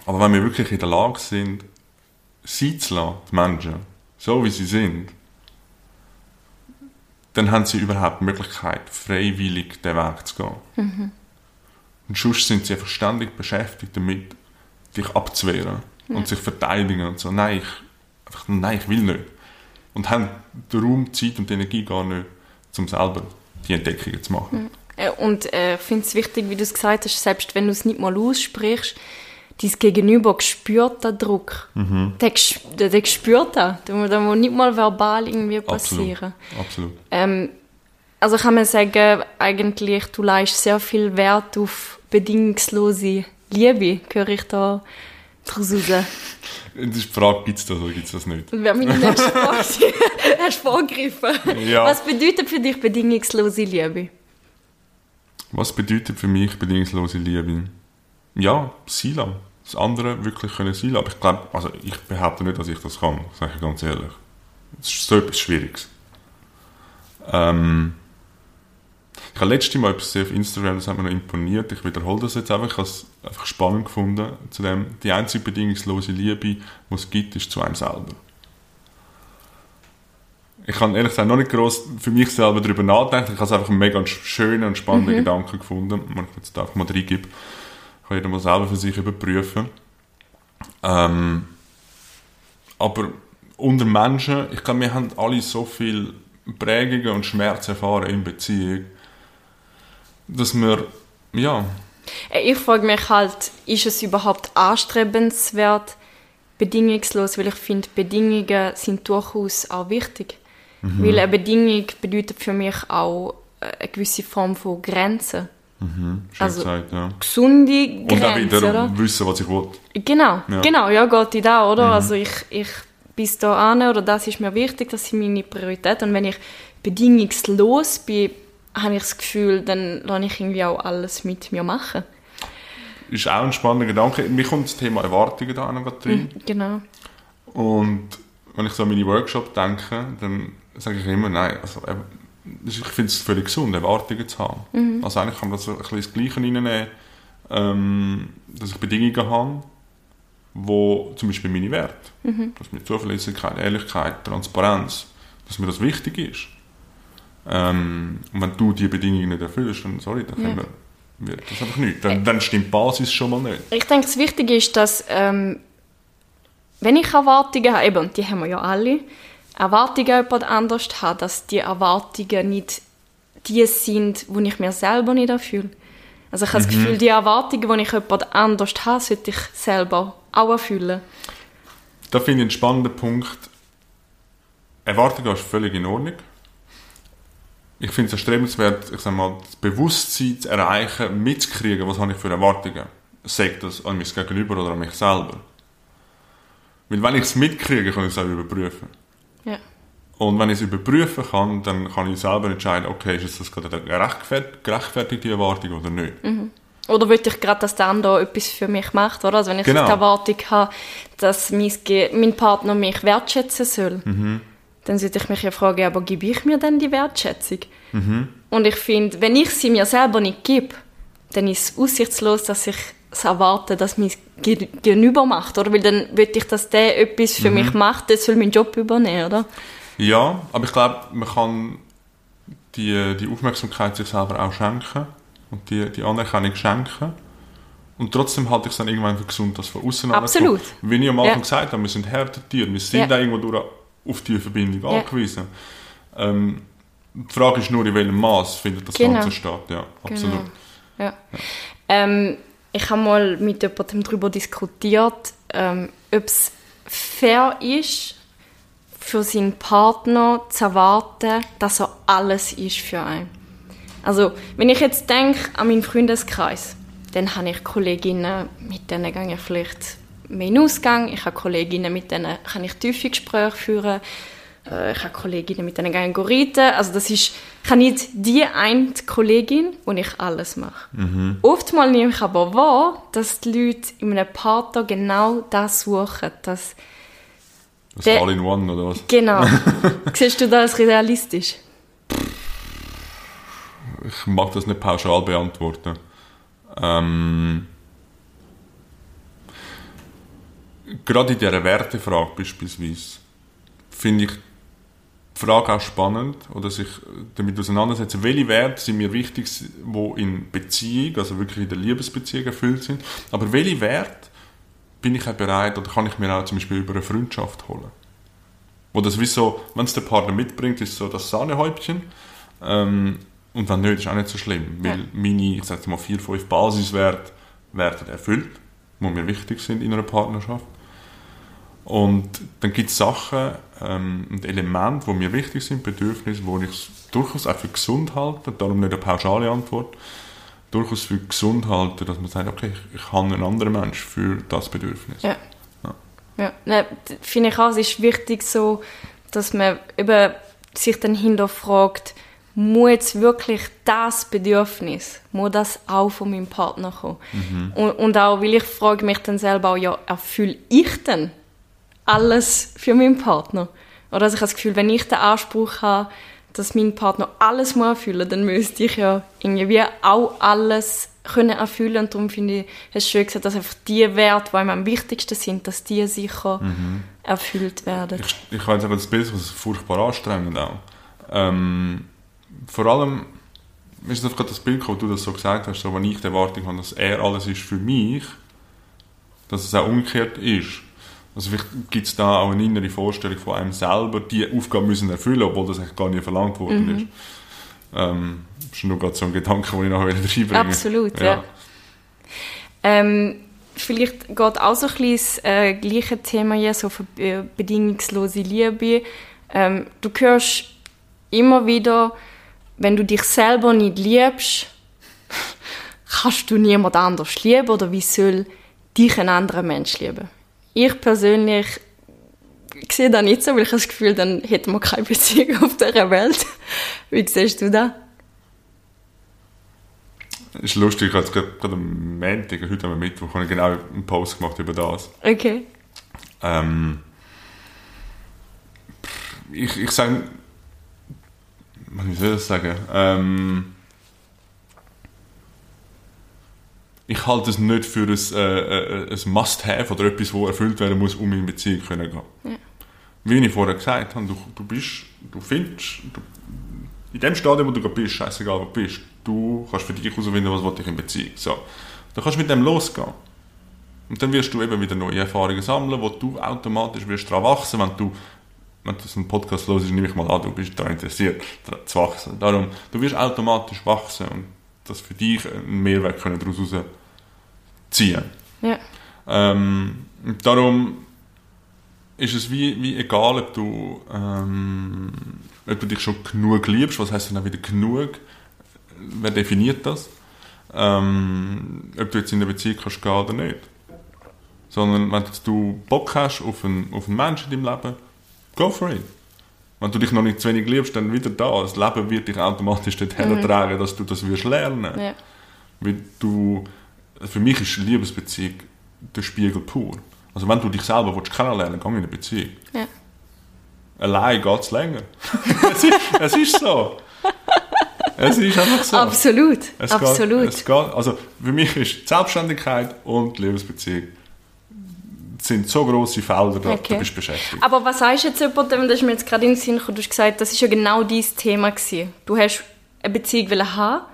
aber wenn wir wirklich in der Lage sind, sie zu lassen, die Menschen, so wie sie sind, dann haben sie überhaupt die Möglichkeit, freiwillig den Weg zu gehen. Und sonst sind sie einfach ständig beschäftigt damit, dich abzuwehren und sich verteidigen und so. Nein, ich, einfach, nein, ich will nicht. Und haben den Raum, die Zeit und die Energie gar nicht, um selber die Entdeckungen zu machen. Äh, Und äh, ich finde es wichtig, wie du es gesagt hast, selbst wenn du es nicht mal aussprichst, dein Gegenüber spürt den Druck. Der, ges- der, der spürt das. Da muss nicht mal verbal irgendwie passieren. Absolut. Ähm, also kann man sagen, eigentlich, du leist sehr viel Wert auf bedingungslose Liebe, höre ich da daraus raus. Ist die Frage, gibt es das oder gibt es das nicht? Das wäre meine nächste Frage. Hast du vorgegriffen? Ja. Was bedeutet für dich bedingungslose Liebe? Was bedeutet für mich bedingungslose Liebe? Ja, Sila. Das andere wirklich können Sila. Aber ich glaube, also ich behaupte nicht, dass ich das kann, sage ich ganz ehrlich. Es ist so etwas Schwieriges. Ähm, ich habe letztes Mal etwas auf Instagram, das hat mir noch imponiert. Ich wiederhole das jetzt einfach. Ich habe es einfach spannend gefunden. Zu dem, die einzige bedingungslose Liebe, die es gibt, ist zu einem selber. Ich habe ehrlich gesagt noch nicht groß für mich selber darüber nachgedacht. Ich habe es einfach einen mega schönen und spannenden Gedanken gefunden, den ich jetzt einfach mal reingebe. Kann jeder mal selber für sich überprüfen. Ähm, aber unter Menschen, ich glaube, wir haben alle so viel Prägungen und Schmerz erfahren in Beziehung, dass wir, ja, Äh, Ich frage mich halt, ist es überhaupt anstrebenswert, bedingungslos? Weil ich finde, Bedingungen sind durchaus auch wichtig. Weil eine Bedingung bedeutet für mich auch äh, eine gewisse Form von Grenzen. schön Also- gesagt, ja. Gesunde Und auch Grenzen, wieder oder? wissen, was ich will. Genau, Ja. genau, ja, geht in da, oder? Also ich, ich bis da an oder das ist mir wichtig, das sind meine Prioritäten. Und wenn ich bedingungslos bin, habe ich das Gefühl, dann lasse ich irgendwie auch alles mit mir machen. Ist auch ein spannender Gedanke. Mir kommt das Thema Erwartungen da noch gerade rein. Genau. Und wenn ich so an meine Workshops denke, dann sage ich immer, nein, also, äh, ich finde es völlig gesund, Erwartungen zu haben. Also eigentlich kann man das ein bisschen das Gleiche reinnehmen, ähm, dass ich Bedingungen habe, wo zum Beispiel meine Werte, dass mir Zuverlässigkeit, Ehrlichkeit, Transparenz, dass mir das wichtig ist. Ähm, und wenn du diese Bedingungen nicht erfüllst, dann sorry, dann können wir, das einfach nicht. Dann, dann stimmt die Basis schon mal nicht. Ich denke, das Wichtige ist, dass ähm, wenn ich Erwartungen habe, eben, die haben wir ja alle, Erwartungen an jemand anders habe, dass die Erwartungen nicht die sind, die ich mir selber nicht erfülle. Also ich habe das Gefühl, die Erwartungen, die ich an jemand anders habe, sollte ich selber auch erfüllen. Da finde ich einen spannenden Punkt. Erwartungen ist völlig in Ordnung. Ich finde es erstrebenswert, ich sag mal, das Bewusstsein zu erreichen, mitzukriegen, was habe ich für Erwartungen. Sagt das an mein Gegenüber oder an mich selber. Weil wenn ich es mitkriege, kann ich es auch überprüfen. Ja. Und wenn ich es überprüfen kann, dann kann ich selber entscheiden, okay, ist das gerade eine gerechtfert gerechtfertigte Erwartung oder nicht. Mhm. Oder will ich gerade, dass der andere etwas für mich macht, oder? Also wenn ich Genau. die Erwartung habe, dass mein, mein Partner mich wertschätzen soll, Mhm. Dann sollte ich mich ja fragen, aber gebe ich mir denn die Wertschätzung? Mhm. Und ich finde, wenn ich sie mir selber nicht gebe, dann ist es aussichtslos, dass ich es erwarte, dass mein Ge- Gegenüber macht, oder? Weil dann will ich, dass der etwas Mhm. für mich macht, der soll meinen Job übernehmen, oder? Ja, aber ich glaube, man kann die, die Aufmerksamkeit sich selber auch schenken und die, die Anerkennung schenken. Und trotzdem halte ich es dann irgendwann für gesund, dass von außen Absolut. Wie ich am Anfang Ja. gesagt habe, wir sind Herdentiere, wir sind Ja. auch irgendwo durch auf die Verbindung Ja. angewiesen. Ähm, die Frage ist nur, in welchem Maß findet das Genau. Ganze statt. Ja, absolut. Ja. Ähm, ich habe mal mit jemandem darüber diskutiert, ähm, ob es fair ist, für seinen Partner zu erwarten, dass er alles ist für einen. Also, wenn ich jetzt denke an meinen Freundeskreis, dann habe ich Kolleginnen, mit denen gehe ich vielleicht mehr in Ausgang. Ich habe Kolleginnen, mit denen kann ich tiefe Gespräche führen. Äh, Ich habe Kolleginnen, mit denen gehe ich reiten. Also das ist, ich habe nicht die eine Kollegin, wo ich alles mache. Oftmals nehme ich aber wahr, dass die Leute in einem Partner genau das suchen. Dass, Das Der- All-in-One oder was? genau. [laughs] Siehst du das realistisch? Ich mag das nicht pauschal beantworten. Ähm, gerade in dieser Wertefrage beispielsweise finde ich die Frage auch spannend oder sich damit auseinandersetzen, welche Werte sind mir wichtig, die in Beziehung, also wirklich in der Liebesbeziehung erfüllt sind, aber welche Werte bin ich auch bereit oder kann ich mir auch zum Beispiel über eine Freundschaft holen? Wo das wie so, wenn es der Partner mitbringt, ist so das Sahnehäubchen. Ähm, und wenn nicht, ist auch nicht so schlimm. Weil Ja. meine, ich sage mal, vier, fünf Basiswerte werden erfüllt, die mir wichtig sind in einer Partnerschaft. Und dann gibt es Sachen ähm, und Elemente, die mir wichtig sind, Bedürfnisse, die ich durchaus auch für gesund halte, darum nicht eine pauschale Antwort, durchaus für gesund halte, dass man sagt, okay, ich, ich habe einen anderen Mensch für das Bedürfnis. Ja. Ja, ne, d- finde ich auch, es ist wichtig so, dass man eben sich dann hinterfragt, muss jetzt wirklich das Bedürfnis, muss das auch von meinem Partner kommen? Und, und auch, weil ich frage mich dann selber auch, ja, erfülle ich denn alles für meinen Partner? Oder also ich habe das Gefühl, wenn ich den Anspruch habe, dass mein Partner alles muss erfüllen, dann müsste ich ja irgendwie auch alles können erfüllen und darum finde ich, du schön gesagt, dass einfach die Werte, die am wichtigsten sind, dass die sicher erfüllt werden. Ich, ich weiß aber, das Bild ist furchtbar anstrengend auch. Ähm, vor allem ist es einfach gerade das Bild, wo du das so gesagt hast, so, wenn ich die Erwartung habe, dass er alles ist für mich, dass es auch umgekehrt ist. Also vielleicht gibt es da auch eine innere Vorstellung von einem selber, die Aufgabe müssen erfüllen, obwohl das eigentlich gar nicht verlangt worden ist. Ähm, das ist nur gerade so ein Gedanke, den ich noch reinbringen Absolut, ja. Ähm, vielleicht geht auch so ein bisschen das äh, gleiche Thema hier, so für äh, bedingungslose Liebe. Ähm, du hörst immer wieder, wenn du dich selber nicht liebst, kannst du niemand anders lieben oder wie soll dich ein anderer Mensch lieben? Ich persönlich sehe das nicht so, weil ich das Gefühl, dann hätten wir keine Beziehung auf dieser Welt. Wie siehst du das? ist lustig, ich habe gerade am Montag, heute am Mittwoch, habe ich genau einen Post gemacht über das. Okay. Ähm, ich, ich sage, wie soll ich das sagen? Ähm, ich halte es nicht für ein, äh, äh, ein Must-Have oder etwas, das erfüllt werden muss, um in Beziehung zu gehen. Wie ich vorher gesagt habe, du, du bist, du findest, du, in dem Stadium, wo du gerade bist, scheißegal wo du bist, du kannst für dich herausfinden, was ich in Beziehung. So. Dann kannst du mit dem losgehen. Und dann wirst du eben wieder neue Erfahrungen sammeln, wo du automatisch wirst daran wachsen, wenn du, wenn du so einen Podcast hörst, nehme ich mal an, du bist daran interessiert, zu wachsen. Darum, du wirst automatisch wachsen und das für dich einen Mehrwert können daraus ziehen. Ja. Ähm, darum ist es wie, wie egal, ob du, ähm, ob du dich schon genug liebst, was heißt denn auch wieder genug, wer definiert das, ähm, ob du jetzt in der Beziehung kannst gehen oder nicht. Sondern wenn du Bock hast auf einen, auf einen Menschen in deinem Leben, go for it. Wenn du dich noch nicht zu wenig liebst, dann wieder da. Das Leben wird dich automatisch dorthin mhm. tragen, dass du das wirst lernen. Ja. Weil du, für mich ist Liebesbeziehung der Spiegel pur. Also wenn du dich selber willst kennenlernen willst, geh in eine Beziehung. Ja. Allein geht es länger. [laughs] es, ist, es ist so. Es ist einfach so. Absolut, es absolut. Geht, es geht, also für mich ist Selbstständigkeit und Liebesbeziehung sind so grosse Felder, da, okay. da bist du beschäftigt. Aber was sagst du jetzt jemandem, das ist mir jetzt gerade in den Sinn gekommen, du hast gesagt, das ist ja genau dein Thema gewesen. Du hast eine Beziehung haben,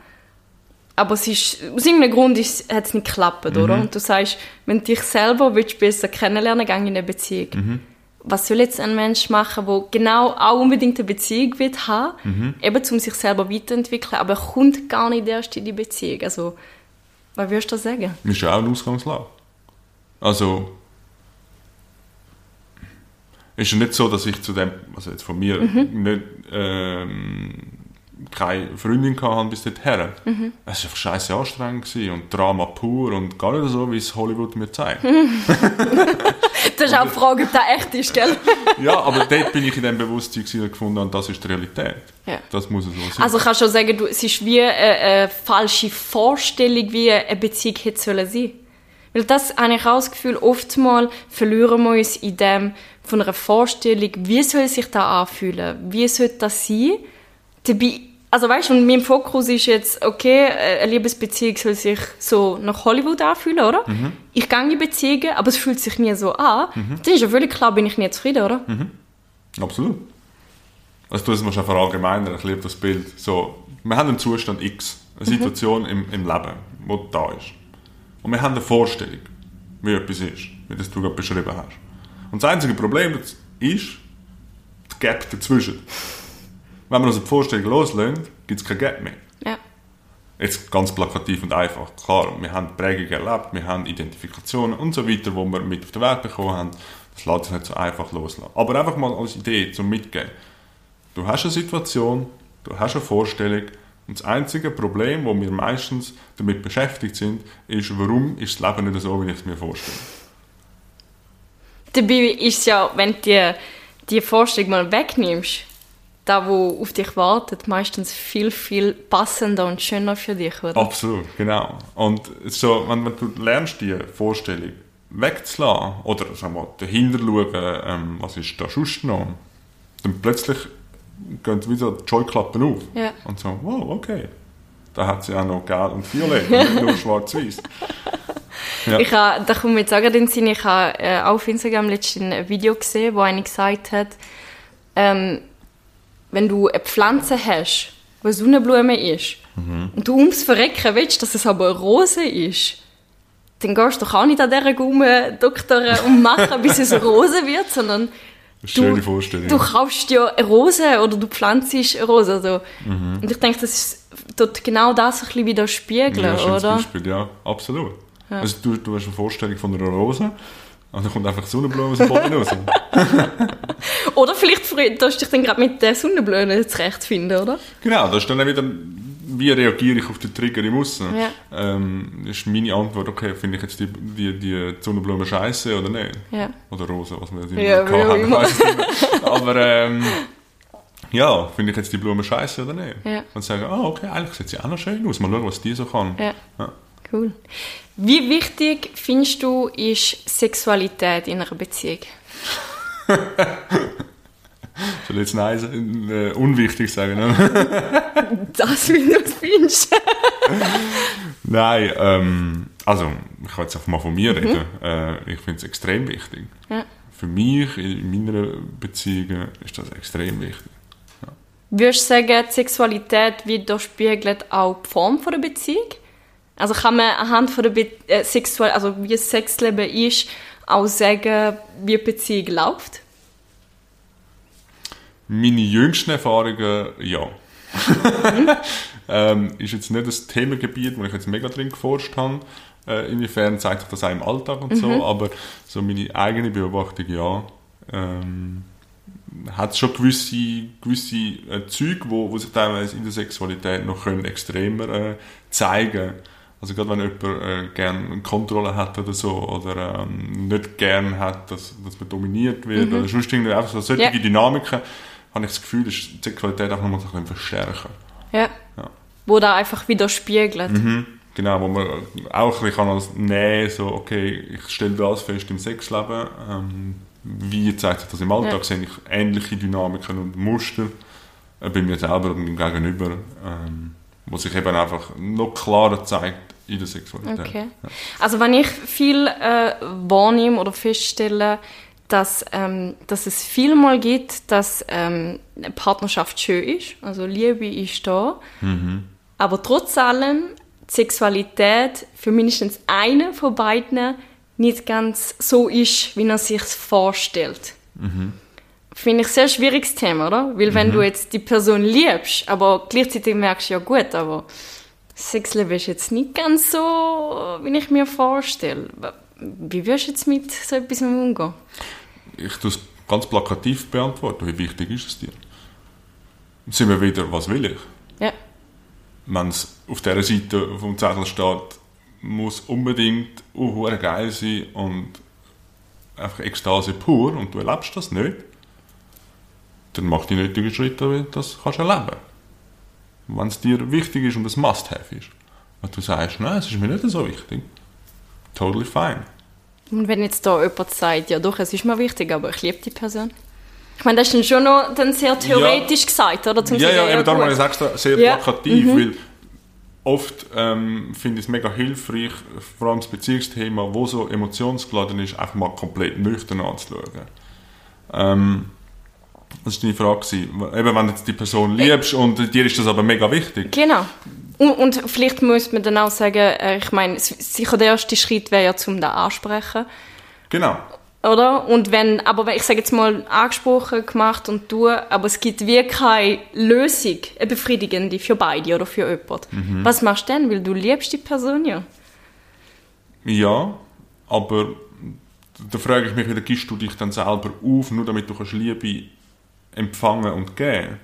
aber es ist, aus irgendeinem Grund hat es nicht geklappt, mhm. oder? Und du sagst, wenn du dich selber willst besser kennenlernen willst, geh in eine Beziehung. Mhm was soll jetzt ein Mensch machen, der genau auch unbedingt eine Beziehung wird haben, mhm. eben um sich selber weiterentwickeln, aber er kommt gar nicht erst in die Beziehung. Also, was würdest du sagen? Das ist ja auch eine Ausgangslage. Also, ist ja nicht so, dass ich zu dem, also jetzt von mir, mhm. nicht, ähm, keine Freundin hatte bis dorthin. Mhm. Es war einfach scheiße anstrengend und Drama pur und gar nicht so, wie es Hollywood mir zeigt. [laughs] das ist auch die Frage, ob das echt ist, gell? [laughs] ja, aber dort bin ich in dem Bewusstsein gefunden und das ist die Realität. Ja. Das muss es so sein. Also kannst du schon sagen, du, es ist wie eine, eine, falsche Vorstellung, wie eine Beziehung hätte sollen sein. Weil das habe ich auch das Gefühl, oftmals verlieren wir uns in dem von einer Vorstellung, wie soll sich das anfühlen, wie soll das sein. Dabei also weißt du, mein Fokus ist jetzt, okay, eine Liebesbeziehung soll sich so nach Hollywood anfühlen, oder? Mhm. Ich gehe in Beziehungen, aber es fühlt sich nie so an. Mhm. Dann ist ja völlig klar, bin ich nicht zufrieden, oder? Mhm. Absolut. Also du musst einfach verallgemeinern, ich liebe das Bild. So, wir haben einen Zustand X, eine mhm. Situation im, im Leben, wo da ist. Und wir haben eine Vorstellung, wie etwas ist, wie das du gerade beschrieben hast. Und das einzige Problem ist, die Gap dazwischen. Wenn man also die Vorstellung loslösen, gibt es kein Gap mehr. Ja. Jetzt ganz plakativ und einfach. Klar, wir haben Prägungen erlebt, wir haben Identifikationen und so weiter, die wir mit auf den Welt bekommen haben. Das lässt sich nicht so einfach loslassen. Aber einfach mal als Idee zum Mitgeben. Du hast eine Situation, du hast eine Vorstellung und das einzige Problem, wo wir meistens damit beschäftigt sind, ist, warum ist das Leben nicht so, wie ich es mir vorstelle. Dabei ist es ja, wenn du die Vorstellung mal wegnimmst, da, wo auf dich wartet, meistens viel, viel passender und schöner für dich, oder? Absolut, genau. Und so, wenn, wenn du lernst, die Vorstellung wegzulassen oder sagen wir, dahinter schauen, ähm, was ist da sonst noch, dann plötzlich gehen wieder die Scheuklappen auf. Ja. Und so, wow, okay. Da hat sie auch noch gelb und violett, nicht nur schwarz-weiß. Ja. [laughs] Ich habe, da kommt mir jetzt auch in den Sinn, ich habe äh, auf Instagram letztens ein Video gesehen, wo einer gesagt hat, ähm, wenn du eine Pflanze hast, die Sonnenblume ist, mhm. und du ums Verrecken willst, dass es aber eine Rose ist, dann gehst du doch auch nicht an dieser Gumme doktoren und machen, [laughs] bis es eine Rose wird, sondern du, Vorstellung. du kaufst ja eine Rose oder du pflanzt eine Rose. Also. Mhm. Und ich denke, das ist dort genau das ein bisschen widerspiegeln, ja, oder? Beispiel, ja, absolut. Ja. Also du, du hast eine Vorstellung von einer Rose und dann kommt einfach Sonnenblume aus dem Boden raus. [laughs] oder vielleicht tust du dich dann gerade mit der Sonnenblume zurechtfinden, oder? Genau, das ist dann wieder, wie reagiere ich auf den Trigger im Aussen. Ja. Ähm, das ist meine Antwort, okay, finde ich jetzt die, die, die Sonnenblume scheiße oder nicht? Ja. Oder Rose, was wir jetzt ja, haben, Aber ähm, ja, finde ich jetzt die Blume scheiße oder nicht? Ja. Und sagen, ah, okay, eigentlich sieht sie auch noch schön aus, mal schauen, was die so kann. Ja. ja. Cool. Wie wichtig findest du ist Sexualität in einer Beziehung? [laughs] Soll ich jetzt nein, äh, unwichtig sagen? Ne? [laughs] das, wie du es findest. [laughs] nein, ähm, also ich kann jetzt einfach mal von mir mhm. reden. Äh, ich finde es extrem wichtig. Ja. Für mich in meiner Beziehung ist das extrem wichtig. Ja. Würdest du sagen, die Sexualität widerspiegelt auch die Form der Beziehung? Also kann man anhand von der Be äh, Sexual also wie das Sexleben ist, auch sagen, wie die Beziehung läuft? Meine jüngsten Erfahrungen, ja. [laughs] ähm, ist jetzt nicht das Themengebiet, wo ich jetzt mega drin geforscht habe. Äh, inwiefern zeigt sich das auch im Alltag und mhm. so, aber so meine eigene Beobachtung, ja. Ähm, hat schon gewisse, gewisse äh, Züge, wo, wo sich teilweise in der Sexualität noch können extremer äh, zeigen können also gerade wenn jemand äh, gerne Kontrolle hat oder so, oder ähm, nicht gerne hat, dass, dass man dominiert wird, mhm. oder sonst irgendwie einfach so solche ja. Dynamiken, habe ich das Gefühl, dass die Sexualität einfach nochmal ein bisschen verstärken. Ja. Ja. Wo da einfach widerspiegelt. Mhm. Genau, wo man auch ein bisschen als nähen so, okay, ich stelle das fest im Sexleben, ähm, wie zeigt sich das im Alltag, Ja. sehe ich ähnliche Dynamiken und Muster äh, bei mir selber und im Gegenüber, ähm, wo sich eben einfach noch klarer zeigt in der Sexualität. Okay. Also wenn ich viel äh, wahrnehme oder feststelle, dass, ähm, dass es viel mal gibt, dass ähm, eine Partnerschaft schön ist, also Liebe ist da, aber trotz allem die Sexualität für mindestens einen von beiden nicht ganz so ist, wie er sich vorstellt. Finde ich ein sehr schwieriges Thema, oder? Weil wenn du jetzt die Person liebst, aber gleichzeitig merkst du, ja gut, aber Sexleben ist jetzt nicht ganz so, wie ich mir vorstelle. Wie wirst du jetzt mit so etwas umgehen? Ich tue es ganz plakativ beantworten, wie wichtig ist es dir? Sind wir wieder, was will ich? Ja, wenn es auf dieser Seite vom Zettel steht, muss unbedingt uh, geil sein und einfach Ekstase pur und du erlebst das nicht, dann mach die nötigen Schritte, damit du das kannst erleben Wenn es dir wichtig ist und ein Must-Have ist. Und du sagst, nein, es ist mir nicht so wichtig. Totally fine. Und wenn jetzt da jemand sagt, ja doch, es ist mir wichtig, aber ich liebe die Person. Ich meine, das ist dann schon noch dann sehr theoretisch gesagt, oder? Zum Ja, ja, eben darum habe ich es extra sehr Ja, Mhm. plakativ, weil oft ähm, finde ich es mega hilfreich, vor allem das Beziehungsthema, wo so emotionsgeladen ist, einfach mal komplett nüchtern anzuschauen. Ähm, das war deine Frage. Eben, wenn du die Person liebst und dir ist das aber mega wichtig. Genau. Und, und vielleicht muss man dann auch sagen, äh, ich meine, sicher der erste Schritt wäre ja, zum da ansprechen. Genau. Oder? Und wenn, aber wenn ich sage jetzt mal angesprochen, gemacht und tue, aber es gibt wie keine Lösung, eine befriedigende für beide oder für jemanden. Was machst du denn? Weil du liebst die Person ja. Ja, aber da frage ich mich wieder, gibst du dich dann selber auf, nur damit du kannst Liebe empfangen und geben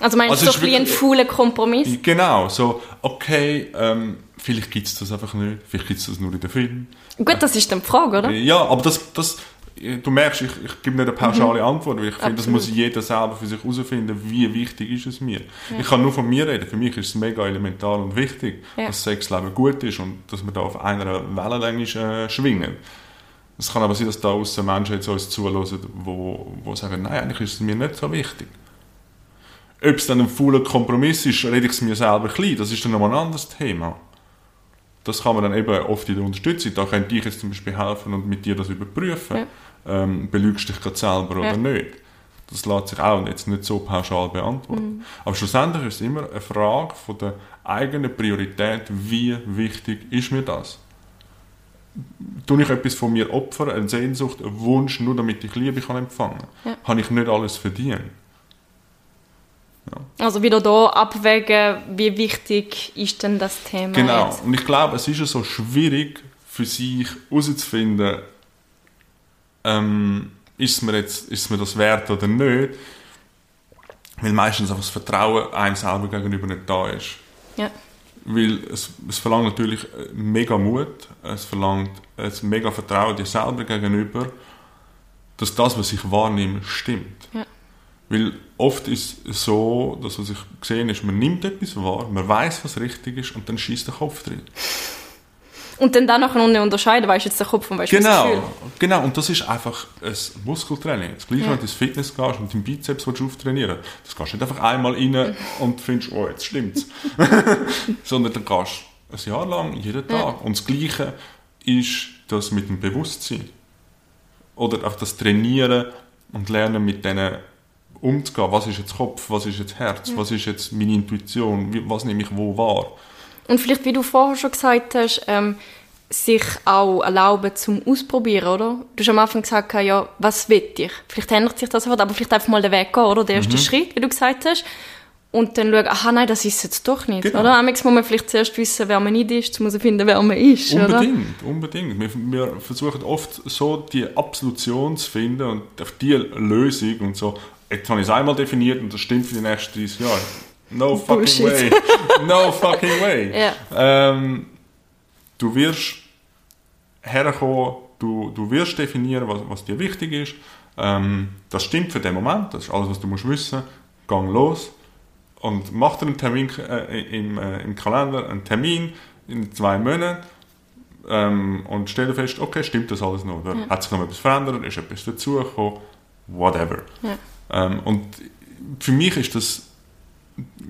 Also meinst Also du es so ein bisschen ein fauler Kompromiss? Genau, so, okay, ähm, vielleicht gibt es das einfach nicht, vielleicht gibt es das nur in den Filmen. Gut, das ist dann die Frage, oder? Ja, aber das, das, du merkst, ich, ich gebe nicht eine pauschale Antwort, weil ich finde, das muss jeder selber für sich herausfinden, wie wichtig ist es mir. Ich kann nur von mir reden, für mich ist es mega elementar und wichtig, Ja. dass Sexleben gut ist und dass wir da auf einer Wellenlänge äh, schwingen. Es kann aber sein, dass da außen Menschen jetzt uns zuhören, wo, wo sagen, nein, eigentlich ist es mir nicht so wichtig. Ob es dann ein fauler Kompromiss ist, rede ich es mir selber klein, das ist dann nochmal ein anderes Thema. Das kann man dann eben oft in der Unterstützung. Da könnte ich jetzt zum Beispiel helfen und mit dir das überprüfen. Ähm, belügst du dich gerade selber Ja. oder nicht? Das lässt sich auch jetzt nicht so pauschal beantworten. Aber schlussendlich ist es immer eine Frage von der eigenen Priorität, wie wichtig ist mir das? Tue ich etwas von mir opfern, eine Sehnsucht, einen Wunsch, nur damit ich Liebe kann empfangen Ja. Habe ich nicht alles verdient? Also wieder da abwägen, wie wichtig ist denn das Thema Genau. jetzt? Und ich glaube, es ist ja so schwierig für sich herauszufinden, ähm, ist, es mir jetzt, ist es mir das wert oder nicht. Weil meistens einfach das Vertrauen einem selber gegenüber nicht da ist. Ja. Weil es, es verlangt natürlich äh, mega Mut, es verlangt ein mega Vertrauen dir selber gegenüber, dass das, was ich wahrnehme, stimmt. Ja. Weil oft ist es so, dass was ich gesehen ist, man nimmt etwas wahr, man weiß, was richtig ist und dann schießt der Kopf drin. Und dann danach noch nicht unterscheiden, weißt du jetzt der Kopf und weißt du das Gefühl. Genau, genau. Und das ist einfach ein Muskeltraining. Das gleiche, Ja. wenn du ins Fitness gehst und deinen Bizeps auftrainieren das gehst du nicht einfach einmal rein und findest, oh, jetzt stimmt's. [laughs] Sondern dann gehst du ein Jahr lang, jeden Tag. Und das Gleiche ist das mit dem Bewusstsein. Oder auch das Trainieren und Lernen mit denen umzugehen. Was ist jetzt Kopf, was ist jetzt Herz, was ist jetzt meine Intuition, was nehme ich wo wahr. Und vielleicht, wie du vorher schon gesagt hast, ähm, sich auch erlauben zum Ausprobieren, oder? Du hast am Anfang gesagt, ja, was will ich? Vielleicht ändert sich das sofort, aber vielleicht einfach mal den Weg gehen, oder? Der erste Schritt, wie du gesagt hast. Und dann schauen, aha, nein, das ist es jetzt doch nicht, Genau. oder? Einmal muss man vielleicht zuerst wissen, wer man nicht ist, um herauszufinden, wer man ist, oder? Unbedingt, unbedingt. Wir, wir versuchen oft so die Absolution zu finden und auf die Lösung und so. Jetzt habe ich es einmal definiert und das stimmt für die nächsten 30 Jahre. No fucking Bullshit. way. No fucking way. [laughs] Ja. Ähm, du wirst herkommen du, du wirst definieren, was, was dir wichtig ist. Ähm, das stimmt für den Moment, das ist alles, was du musst wissen. Gang los und mach dir einen Termin äh, im, äh, im Kalender, einen Termin in zwei Monaten ähm, und stell dir fest, okay, stimmt das alles noch? Oder ja. hat sich noch etwas verändert? Ist etwas dazugekommen? Whatever. Ja. Ähm, und für mich ist das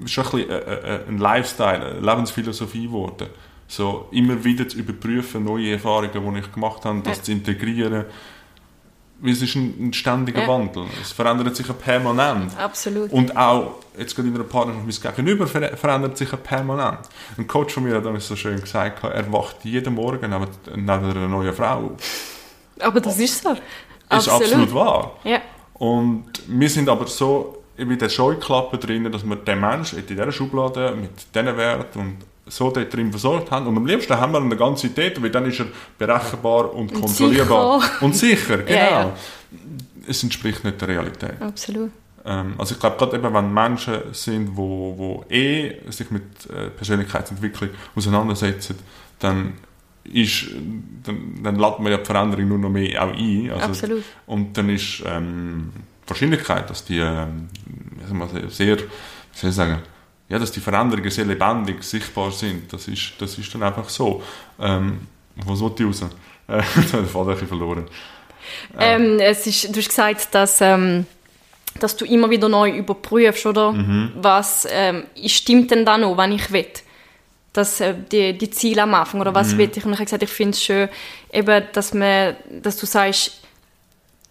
schon ein, bisschen, äh, äh, ein Lifestyle, eine Lebensphilosophie geworden. So immer wieder zu überprüfen, neue Erfahrungen, die ich gemacht habe, das ja. zu integrieren. Weil es ist ein, ein ständiger ja. Wandel. Es verändert sich permanent. Absolut. Und auch, jetzt gerade in einer Partnerschaft, mein Gegenüber verändert sich permanent. Ein Coach von mir hat damals so schön gesagt, er wacht jeden Morgen neben, neben einer neuen Frau Aber das ist so. Das ist absolut wahr. Ja. Und wir sind aber so in der Scheuklappe drin, dass wir den Menschen in dieser Schublade mit diesen Werten und so dort drin versorgt haben. Und am liebsten haben wir eine ganze Idee, weil dann ist er berechenbar und, und kontrollierbar. Sicher. Und sicher, [laughs] genau. Ja, ja. Es entspricht nicht der Realität. Absolut. Ähm, also ich glaube, gerade eben, wenn Menschen sind, wo, wo eh sich mit äh, Persönlichkeitsentwicklung auseinandersetzen, dann ist, dann, dann lädt man ja die Veränderung nur noch mehr auch ein. Also, Absolut. Und dann ist ähm, die Wahrscheinlichkeit, dass die ähm, sehr, wie soll ich sagen, ja, dass die Veränderungen sehr lebendig sichtbar sind, das ist, das ist dann einfach so. Ähm, was wollte ich raus? [laughs] Äh, jetzt habe ich den Faden verloren. Ähm, es ist, du hast gesagt, dass, ähm, dass du immer wieder neu überprüfst, oder? Mhm. Was ähm, stimmt denn da noch, wenn ich will? Dass, äh, die, die Ziele am Anfang, oder was mhm. will ich? Und ich habe gesagt, ich finde es schön, eben, dass, man, dass du sagst,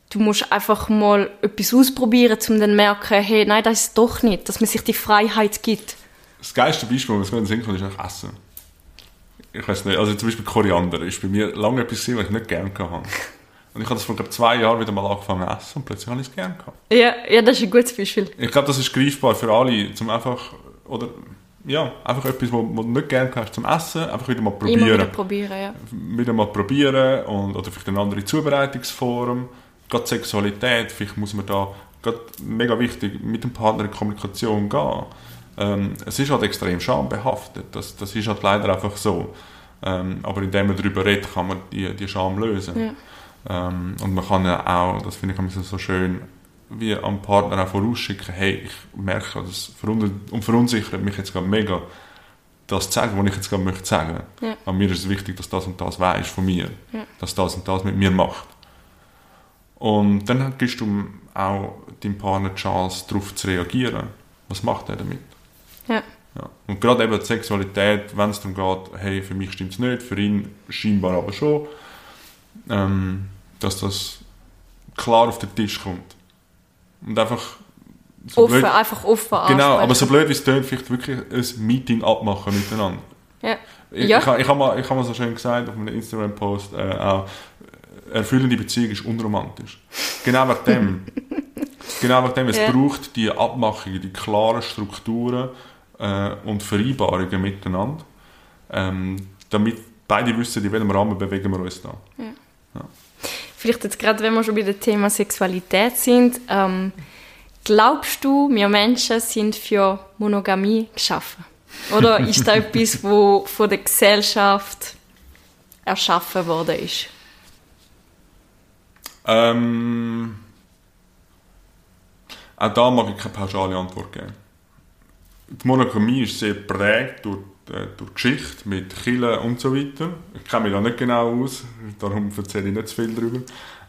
du musst einfach mal etwas ausprobieren, um dann zu merken, hey, nein, das ist doch nicht, dass man sich die Freiheit gibt. Das geilste Beispiel, was mir in den Sinn kommt, ist einfach Essen. Ich weiß nicht, also zum Beispiel Koriander ist bei mir lange etwas gewesen, was ich nicht gerne hatte. Und ich habe das vor glaube zwei Jahren wieder mal angefangen zu essen und plötzlich habe ich es gerne gehabt. Ja, ja, das ist ein gutes Beispiel. Ich glaube, das ist greifbar für alle, zum einfach, oder, ja, einfach etwas, was du nicht gerne hast zum Essen, einfach wieder mal probieren. Immer wieder probieren, ja. Wieder mal probieren und, oder vielleicht eine andere Zubereitungsform gerade Sexualität, vielleicht muss man da gerade mega wichtig mit dem Partner in Kommunikation gehen. Ähm, es ist halt extrem schambehaftet, das, das ist halt leider einfach so. Ähm, aber indem man darüber redet, kann man die, die Scham lösen. Ja. Ähm, und man kann ja auch, das finde ich so schön, wie am Partner auch vorausschicken, hey, ich merke, das und verunsichert mich jetzt gerade mega, das zu sagen, was ich jetzt gerade möchte sagen. Ja. Aber mir ist es wichtig, dass das und das weiß von mir, ja. dass das und das mit mir macht. Und dann gibst du auch deinem Partner die Chance, darauf zu reagieren. Was macht er damit? Ja. ja. Und gerade eben die Sexualität, wenn es darum geht, hey, für mich stimmt es nicht, für ihn scheinbar aber schon, ähm, dass das klar auf den Tisch kommt. Und einfach so offen, blöd, einfach offen Genau, aber so blöd wie es tönt, vielleicht wirklich ein Meeting abmachen miteinander. Ja. Ich, ja. ich, ich habe mal, hab mal so schön gesagt auf meinem Instagram-Post äh, auch, erfüllende Beziehung ist unromantisch. Genau wegen dem. [laughs] genau wegen dem. Es ja. braucht die Abmachungen, die klaren Strukturen äh, und Vereinbarungen miteinander, ähm, damit beide wissen, in welchem Rahmen bewegen wir uns da. Ja. Vielleicht jetzt gerade, wenn wir schon bei dem Thema Sexualität sind, ähm, glaubst du, wir Menschen sind für Monogamie geschaffen? Oder [laughs] ist da etwas, wo von der Gesellschaft erschaffen worden ist? Ähm, auch da mag ich keine pauschale Antwort geben. Die Monogamie ist sehr prägt durch, durch Geschichte mit Killen und so weiter. Ich kenne mich da nicht genau aus, darum erzähle ich nicht zu viel darüber.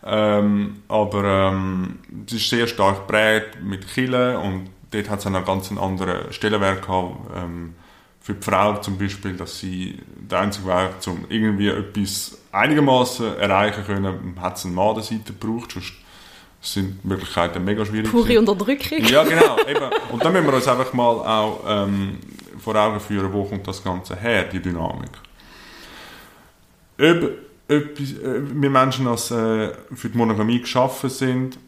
Ähm, aber ähm, es ist sehr stark prägt mit Killen und dort hat es einen ganz anderen Stellenwert gehabt. Ähm, für die Frau zum Beispiel, dass sie der einzige Weg, um irgendwie etwas einigermaßen erreichen können, hat es einen Mann der Seite gebraucht, sonst sind die Möglichkeiten mega schwierig. Pure Unterdrückung. Ja, genau. Eben. Und dann müssen wir uns einfach mal auch ähm, vor Augen führen, wo kommt das Ganze her, die Dynamik. Ob, ob äh, wir Menschen als äh, für die Monogamie geschaffen sind,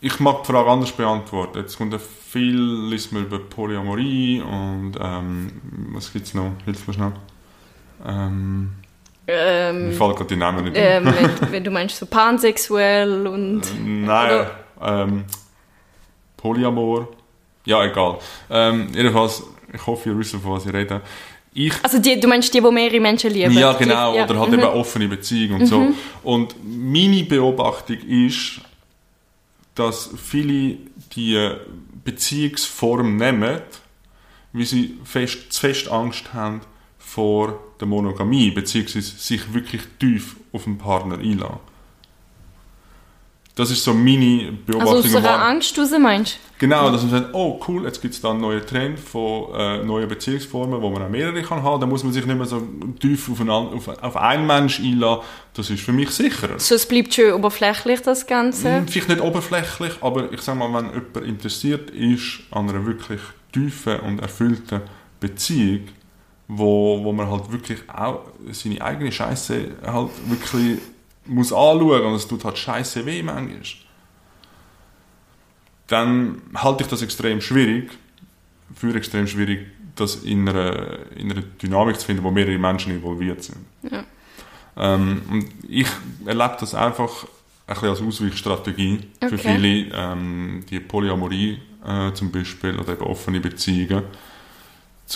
ich mag die Frage anders beantworten. Jetzt kommt viel, liest man über Polyamorie und ähm, was gibt es noch? Hilf mir schnell. Ähm, ähm, mir fallen gerade die Namen nicht ähm, wenn, [laughs] wenn, du meinst so pansexuell und... Äh, nein, ähm, Polyamor. Ja, egal. Ähm, jedenfalls, ich hoffe, ihr wisst, von was ich rede. ich Also die, du meinst die, die mehrere Menschen lieben? ja, genau. Ja. Oder halt mhm. eben offene Beziehung und so. Und meine Beobachtung ist, dass viele die Beziehungsform nehmen, weil sie fest, zu fest Angst haben vor der Monogamie, beziehungsweise sich wirklich tief auf den Partner einlassen. Das ist so meine Beobachtung. Also aus einer. Angst raus meinst Genau, dass man sagt, oh cool, jetzt gibt es da einen neuen Trend von äh, neuen Beziehungsformen, wo man auch mehrere kann haben. Da muss man sich nicht mehr so tief auf einen, auf, auf einen Menschen einlassen. Das ist für mich sicherer. So, es bleibt schön oberflächlich, das Ganze. Hm, Vielleicht nicht oberflächlich, aber ich sage mal, wenn jemand interessiert ist an einer wirklich tiefen und erfüllten Beziehung, wo, wo man halt wirklich auch seine eigene Scheiße halt wirklich muss anschauen und es tut halt Scheiße weh manchmal, dann halte ich das extrem schwierig, für extrem schwierig, das in einer, in einer Dynamik zu finden, wo mehrere Menschen involviert sind. Ja. Ähm, und ich erlebe das einfach ein bisschen als Ausweichstrategie für Okay. viele, ähm, die Polyamorie äh, zum Beispiel oder eben offene Beziehungen,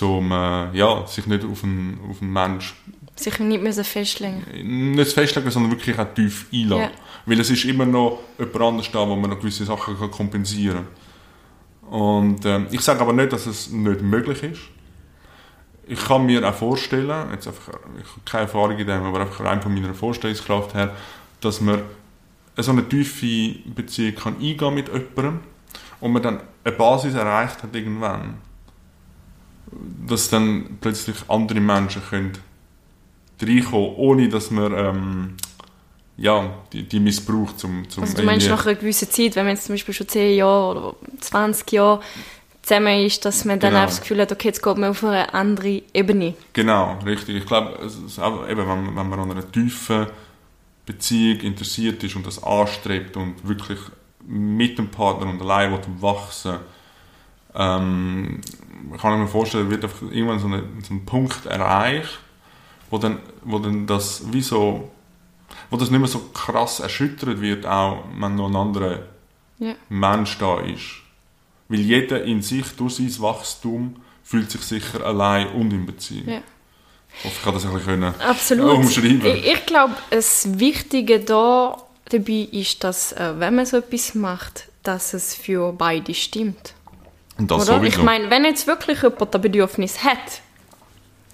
um äh, ja, sich nicht auf einen, auf einen Mensch Sich nicht müssen festlegen nicht festlegen, sondern wirklich auch tief einladen. Ja. Weil es ist immer noch jemand anders da, wo man noch gewisse Sachen kann kompensieren kann. Und ähm, ich sage aber nicht, dass es nicht möglich ist. Ich kann mir auch vorstellen, jetzt einfach, ich habe keine Erfahrung in dem, aber einfach rein von meiner Vorstellungskraft her, dass man so eine tiefe Beziehung kann eingehen mit jemandem und man dann eine Basis erreicht hat irgendwann, dass dann plötzlich andere Menschen können reinkommen, ohne dass man ähm, ja, die, die missbraucht zum, zum Also du meinst nach einer gewissen Zeit, wenn man jetzt zum Beispiel schon 10 Jahre oder 20 Jahre zusammen ist, dass man dann Genau. das Gefühl hat, okay, jetzt geht man auf eine andere Ebene. Genau, richtig. Ich glaube, eben, wenn, wenn man an einer tiefen Beziehung interessiert ist und das anstrebt und wirklich mit dem Partner und allein will wachsen ähm, kann ich mir vorstellen, wird einfach irgendwann so, eine, so ein Punkt erreicht, wo dann, wo dann das wie so, wo das nicht mehr so krass erschüttert wird, auch wenn noch ein anderer Ja. Mensch da ist. Weil jeder in sich, durch sein Wachstum, fühlt sich sicher allein und in Beziehung. Ja. Ich hoffe, ich kann das ein bisschen Absolut. umschreiben. Ich, ich glaube, das Wichtige da dabei ist, dass, äh, wenn man so etwas macht, dass es für beide stimmt. Und das Oder? sowieso. Ich meine, wenn jetzt wirklich jemand ein Bedürfnis hat,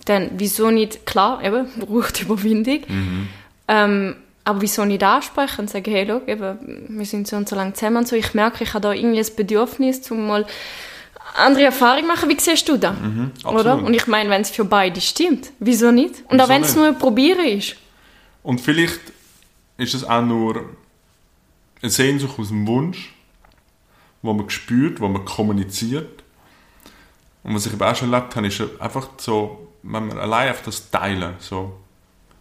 dann wieso nicht, klar, eben, [laughs] braucht Überwindung, Mhm. ähm, aber wieso nicht ansprechen und sagen, hey, schau, eben, wir sind so und so lange zusammen und so, ich merke, ich habe da irgendwie ein Bedürfnis, um mal andere Erfahrungen machen. Wie siehst du das? Mhm, Oder? Und ich meine, wenn es für beide stimmt, wieso nicht? Und Wieso auch wenn es nur ein Probieren ist. Und vielleicht ist es auch nur eine Sehnsucht aus dem Wunsch, wo man spürt, wo man kommuniziert. Und was ich eben auch schon erlebt habe, ist einfach so, wenn man allein auf das teilen, so,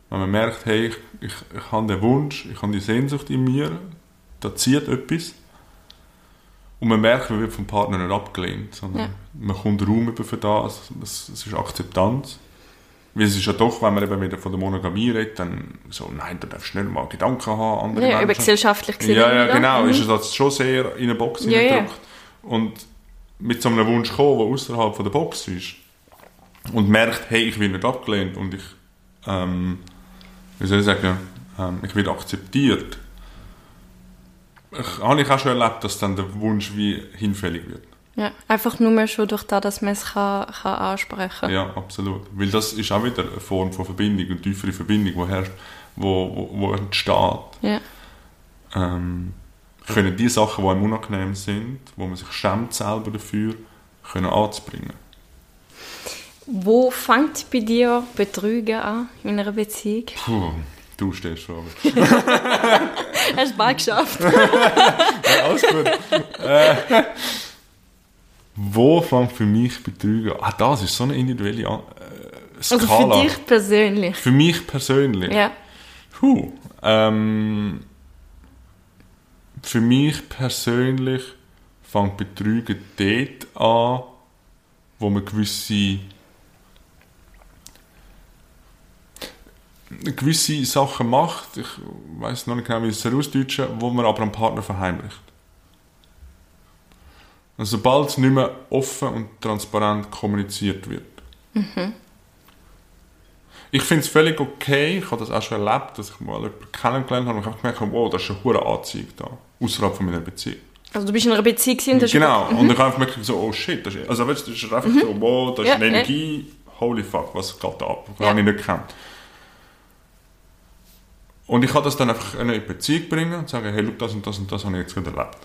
wenn man merkt, hey, ich, ich, ich habe den Wunsch, ich habe die Sehnsucht in mir, da zieht etwas. Und man merkt, man wird vom Partner nicht abgelehnt, sondern Ja. man kommt Raum über für das, es, es ist Akzeptanz. Weil es ist ja doch, wenn man eben wieder von der Monogamie redet, dann so, nein, du darfst nicht mal Gedanken haben, andere Ja, über gesellschaftlich gesehen. Ja, ja, genau. Mhm. Ist es das schon sehr in eine Box Ja, ja. Und mit so einem Wunsch kommen, der außerhalb von der Box ist und merkt, hey, ich werde nicht abgelehnt und ich, ähm, wie soll ich sagen, ähm, ich werde akzeptiert. Ich, habe ich auch schon erlebt, dass dann der Wunsch wie hinfällig wird. Ja, einfach nur mehr schon durch das, dass man es kann, kann ansprechen kann. Ja, absolut. Weil das ist auch wieder eine Form von Verbindung, eine tiefere Verbindung, die herrscht, wo, wo, wo entsteht. Ja. ähm, können die Sachen, die einem unangenehm sind, wo man sich schämt selber dafür, können anzubringen. Wo fängt bei dir Betrügen an in einer Beziehung? Puh, du stehst schon. [laughs] Hast du bald geschafft? [laughs] ja, alles gut. äh, wo fängt für mich Betrügen an? Ah, das ist so eine individuelle An- äh, Also Skala. für dich persönlich. Für mich persönlich. Ja. Puh, ähm, für mich persönlich fängt Betrügen dort an, wo man gewisse gewisse Sachen macht, ich weiß noch nicht genau, wie ich es herausdeutschen, wo man aber am Partner verheimlicht. Also sobald es nicht mehr offen und transparent kommuniziert wird. Ich finde es völlig okay, ich habe das auch schon erlebt, dass ich mal jemanden kennengelernt habe und ich habe gemerkt, wow, das ist eine hohe Anziehung da, außerhalb von meiner Beziehung. Also du bist in einer Beziehung das ist Genau, über- und ich habe einfach gemerkt, so, oh shit, das ist, also weißt, das ist einfach so, wow, das ist Ja, eine ja. Energie, holy fuck, was geht da ab? Das Ja. habe ich nicht gekannt. Und ich habe das dann einfach in eine Beziehung bringen und sagen, hey, das und das und das habe ich jetzt gerade erlebt.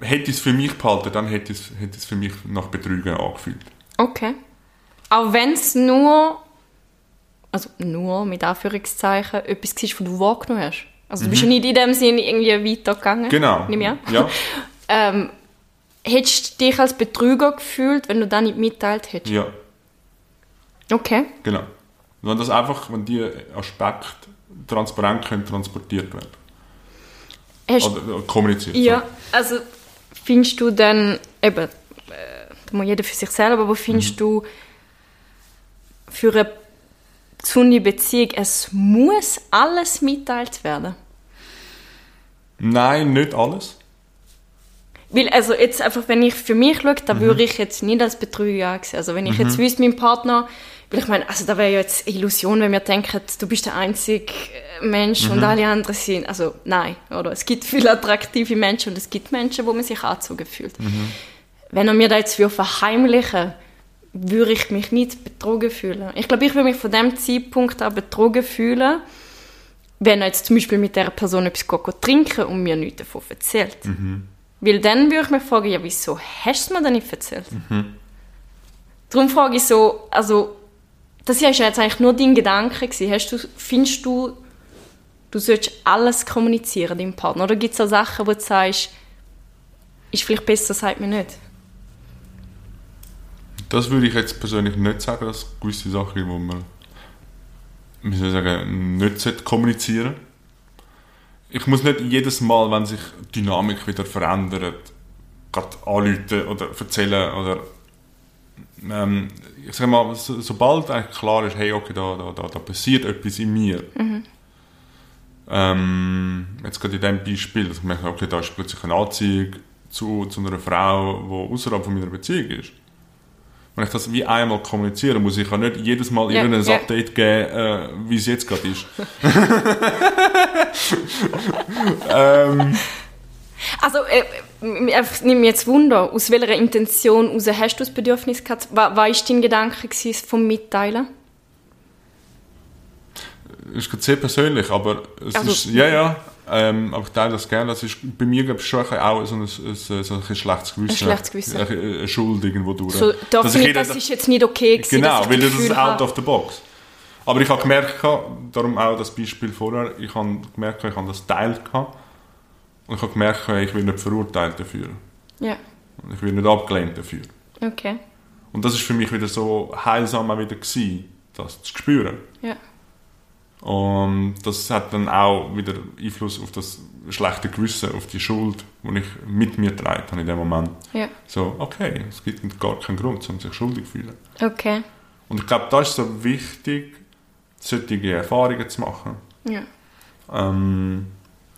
Hätte ich es für mich behalten, dann hätte es, hätte es für mich nach Betrügen angefühlt. Okay. Auch wenn es nur, also nur mit Anführungszeichen, etwas war, was du wahrgenommen hast. Also du bist ja nicht in dem Sinne irgendwie weitergegangen. Mhm. Genau. Ich an. Ja. [laughs] Ähm, hättest du dich als Betrüger gefühlt, wenn du das nicht mitteilt hättest? ja, Okay. genau. Wenn das einfach, wenn die Aspekte transparent können transportiert werden. Hast, Oder äh, kommuniziert. ja, also findest du dann, eben, äh, da muss jeder für sich selber, aber findest du für eine gesunde Beziehung, es muss alles mitteilt werden? Nein, nicht alles. Weil, also jetzt einfach, wenn ich für mich schaue, da würde ich jetzt nicht als Betrüger ansehen. Also wenn ich jetzt wüsste, mein Partner, weil ich meine, also da wäre ja jetzt eine Illusion, wenn wir denken, du bist der einzige äh, Mensch und alle anderen sind, also nein, oder? Es gibt viele attraktive Menschen und es gibt Menschen, wo man sich angezogen fühlt. Wenn er mir da jetzt würde verheimlichen würde ich mich nicht betrogen fühlen. Ich glaube, ich würde mich von dem Zeitpunkt an betrogen fühlen, wenn er jetzt zum Beispiel mit der Person etwas geht trinken und mir nichts davon erzählt. Weil dann würde ich mich fragen, ja, wieso hast du es mir denn nicht erzählt? Darum frage ich so, also, das war jetzt eigentlich nur dein Gedanke. Hast du, findest du, du solltest alles kommunizieren, deinem Partner? Oder gibt es auch Sachen, wo du sagst, ist vielleicht besser, sagt mir nicht? Das würde ich jetzt persönlich nicht sagen, dass gewisse Sachen wo man ich sagen, nicht kommunizieren Ich muss nicht jedes Mal, wenn sich die Dynamik wieder verändert, gerade anrufen oder erzählen oder ähm, ich sag mal, so, sobald eigentlich klar ist, hey, okay, da, da, da, da passiert etwas in mir. Ähm, jetzt gerade in diesem Beispiel, dass ich merke, okay, da ist plötzlich eine Anziehung zu, zu einer Frau, die außerhalb von meiner Beziehung ist. Wenn ich das wie einmal kommuniziere, muss ich ja nicht jedes Mal Ja, irgendein ja. Update geben, äh, wie es jetzt gerade ist. [laughs] [laughs] ähm, Also, äh, es nimmt mich jetzt Wunder, aus welcher Intention heraus hast du das Bedürfnis gehabt? Was war dein Gedanke vom Mitteilen? ist gerade sehr persönlich, aber es Also- ist, ja, ja, ähm, aber ich teile das gerne. Das ist bei mir glaube ich, schon auch so ein, ein, so ein schlechtes Gewissen. Ein schlechtes Gewissen. Eine, eine Schuld irgendwo durch. So, darf Dass ich nicht, jeder- das ist jetzt nicht okay gewesen, Genau, weil das ist out habe- of the box. Aber ich habe gemerkt, darum auch das Beispiel vorher, ich habe gemerkt, ich habe das teilt gehabt. Und ich habe gemerkt, ich will nicht verurteilt dafür. Ja, Und Ich will nicht abgelehnt dafür. okay. Und das ist für mich wieder so heilsam auch wieder gewesen, das zu spüren. Ja. Und das hat dann auch wieder Einfluss auf das schlechte Gewissen, auf die Schuld, die ich mit mir trage in dem Moment. Ja, So, okay, es gibt gar keinen Grund, um sich schuldig zu fühlen. okay. Und ich glaube, das ist so wichtig, solche Erfahrungen zu machen. Ja. Ähm,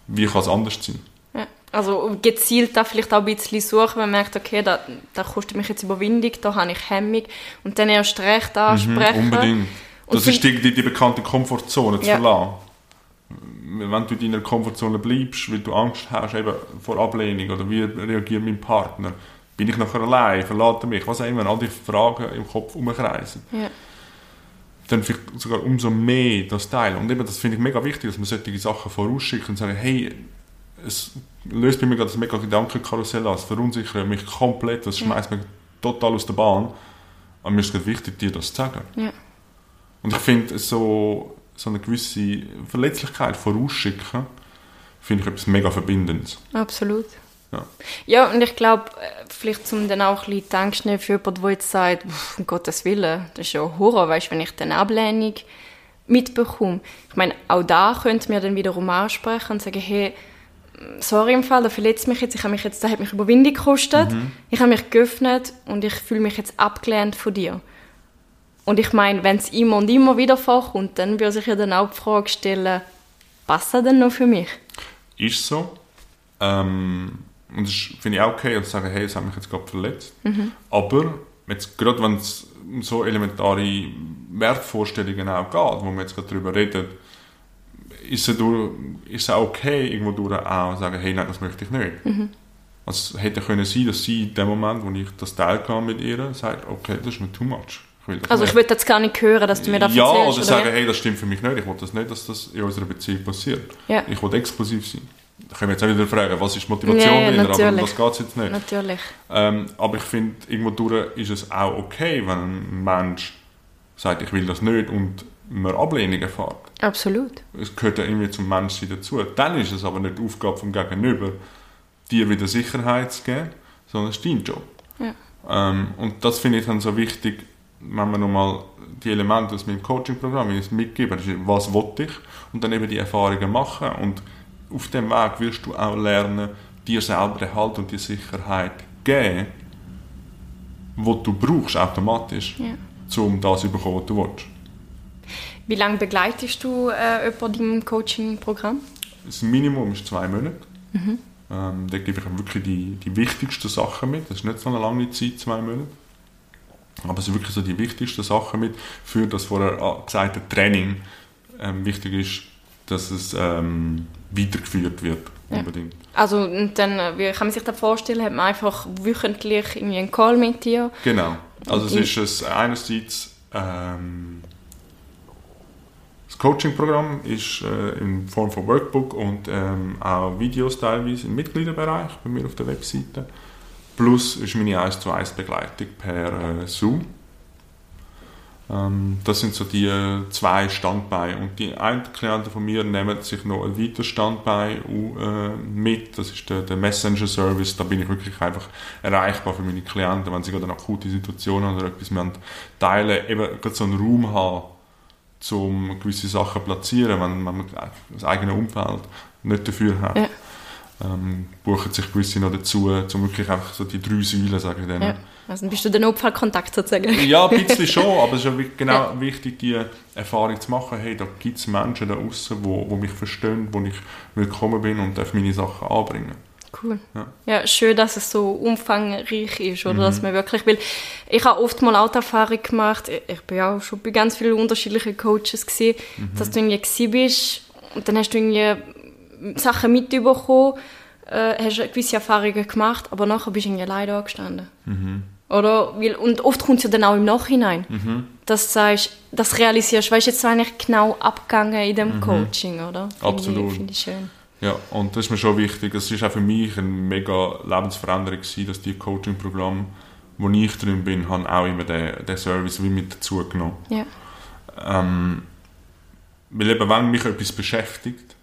wie kann es anders sein? Also gezielt da vielleicht auch ein bisschen suchen, wenn man merkt, okay, da, da kostet mich jetzt Überwindung, da habe ich Hemmung und dann erst recht ansprechen. Mhm, Unbedingt. Und Das ist die, die, die bekannte Komfortzone zu Ja. verlassen. Wenn du in deiner Komfortzone bleibst, weil du Angst hast eben vor Ablehnung oder wie reagiert mein Partner, bin ich nachher allein, verlässt er mich, was auch immer, all die Fragen im Kopf umkreisen. Ja. Dann vielleicht sogar umso mehr das teilen. Und eben, das finde ich mega wichtig, dass man solche Sachen vorausschickt und sagt, hey, es löst bei mir gerade das mega Gedankenkarussell aus, verunsichert mich komplett, das schmeißt mich total aus der Bahn. Aber mir ist es wichtig, dir das zu sagen. Ja. Und ich finde, so, so eine gewisse Verletzlichkeit vorausschicken, finde ich etwas mega Verbindendes. Absolut. Ja. Ja, und ich glaube, vielleicht zum dann auch ein bisschen nehmen für jemanden, der jetzt sagt, "Pff, um Gottes Willen, das ist ja Horror, weißt, wenn ich dann Ablehnung mitbekomme. Ich meine, auch da könnte mir dann wiederum ansprechen und sagen, hey, sorry im Fall, da verletzt mich jetzt, ich habe mich jetzt, da hat mich Überwindung gekostet, ich habe mich geöffnet und ich fühle mich jetzt abgelehnt von dir. Und ich meine, wenn es immer und immer wieder vorkommt, dann würde sich ja dann auch die Frage stellen, passt das denn noch für mich? Ist so. Ähm, und das finde ich auch okay, zu sagen, hey, es hat mich jetzt gerade verletzt. Aber jetzt, gerade wenn es um so elementare Wertvorstellungen auch geht, wo wir jetzt gerade darüber reden, ist es, durch, ist auch okay, irgendwo durch auch zu sagen, hey, nein, das möchte ich nicht. Mhm. Also es hätte können sein, dass sie in dem Moment, wo ich das Teil kam mit ihr, sagt, okay, das ist mir too much. Ich also ich will jetzt gar nicht hören, dass du mir das ja, erzählst. Ja, oder, oder sagen, hey, das stimmt für mich nicht, ich will das nicht, dass das in unserer Beziehung passiert. Ja. Ich will explosiv sein. Da können wir jetzt auch wieder fragen, was ist die Motivation ja, dahinter, aber um das geht es jetzt nicht. Natürlich. Ähm, aber ich finde, irgendwo durch ist es auch okay, wenn ein Mensch sagt, ich will das nicht und man Ablehnung erfährt. Absolut. Es gehört ja irgendwie zum Menschsein dazu. Dann ist es aber nicht die Aufgabe vom Gegenüber, dir wieder Sicherheit zu geben, sondern es ist dein Job. Ja. Ähm, und das finde ich dann so wichtig, wenn man nochmal die Elemente aus meinem Coaching-Programm mitgeben, was wollte ich und dann eben die Erfahrungen machen und auf dem Weg wirst du auch lernen, dir selber den Halt und die Sicherheit geben, wo du brauchst automatisch, ja. um das zu bekommen, was du willst. Wie lange begleitest du äh, jemanden im Coaching-Programm? Das Minimum ist zwei Monate. Mhm. Ähm, da gebe ich wirklich die, die wichtigsten Sachen mit. Das ist nicht so eine lange Zeit, zwei Monate. Aber es sind wirklich so die wichtigsten Sachen mit für das vorher gesagte Training. Ähm, wichtig ist, dass es ähm, weitergeführt wird. Ja. Also und dann, äh, wie kann man sich das vorstellen? Hat man einfach wöchentlich irgendwie einen Call mit dir? Genau. Also es ist es einerseits ähm, das Coaching-Programm ist äh, in Form von Workbook und ähm, auch Videos teilweise im Mitgliederbereich bei mir auf der Webseite. Plus ist meine 1 zu 1 Begleitung per äh, Zoom. Ähm, das sind so die äh, zwei Standbeine. Und die einen Klienten von mir nehmen sich noch ein weiteres Standbein äh, mit. Das ist der, der Messenger-Service. Da bin ich wirklich einfach erreichbar für meine Klienten, wenn sie gerade eine akute Situation haben oder etwas teilen. Eben gerade so einen Raum haben, um gewisse Sachen zu platzieren, wenn, man das eigene Umfeld nicht dafür hat. Ja. Ähm, buchen sich gewisse noch dazu, um wirklich einfach so die drei Säulen, sage ich dann. Ja. Also bist du der Notfallkontakt sozusagen? Ja, ein bisschen [laughs] schon, aber es ist ja genau ja. wichtig, die Erfahrung zu machen, hey, da gibt es Menschen da außen, wo, wo mich verstehen, wo ich willkommen bin und darf meine Sachen anbringen. Cool. Ja. ja. schön, dass es so umfangreich ist, oder mhm. dass man wirklich will. Ich habe oft mal auch die Erfahrung gemacht, ich bin auch schon bei ganz vielen unterschiedlichen Coaches gesehen, mhm. dass du irgendwie bist und dann hast du irgendwie Sachen mitbekommen, äh, hast gewisse Erfahrungen gemacht, aber nachher bist du irgendwie alleine angestanden. Mhm. Oder? Und oft kommt es ja dann auch im Nachhinein, mhm. dass du sagst, das realisierst, weißt du, jetzt eigentlich genau abgegangen in dem mhm. Coaching, oder? Find Absolut. Finde ich schön. Ja, und das ist mir schon wichtig. Es ist auch für mich eine mega Lebensveränderung gewesen, dass die Coaching-Programme, wo ich drin bin, haben auch immer den, den Service wie mit dazu genommen. Ja. Ähm, weil eben, wenn mich etwas beschäftigt,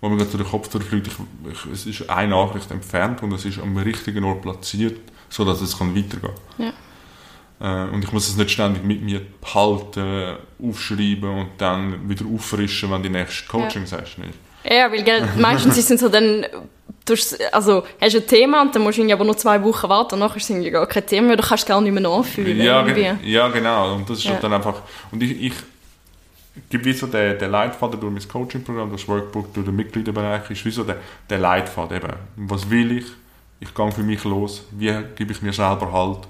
wo mir gerade den Kopf durchfliegt, ich, ich, es ist eine Nachricht entfernt und es ist am richtigen Ort platziert, sodass es kann weitergehen kann. Ja. Äh, und ich muss es nicht ständig mit mir behalten, aufschreiben und dann wieder auffrischen, wenn die nächste Coaching-Session ist. Ja, weil gell, [laughs] meistens ist es so dann, also hast du ein Thema und dann musst du aber nur zwei Wochen warten und nachher ist es gar kein Thema mehr, du kannst es gar nicht mehr nachfühlen. Ja, ja genau. Und das ist ja. dann einfach, und ich, ich gebe wie so den, den Leitfaden durch mein Coaching-Programm, das Workbook, durch den Mitgliederbereich, ist wie so der, der Leitfaden eben. Was will ich? Ich gehe für mich los. Wie gebe ich mir selber Halt?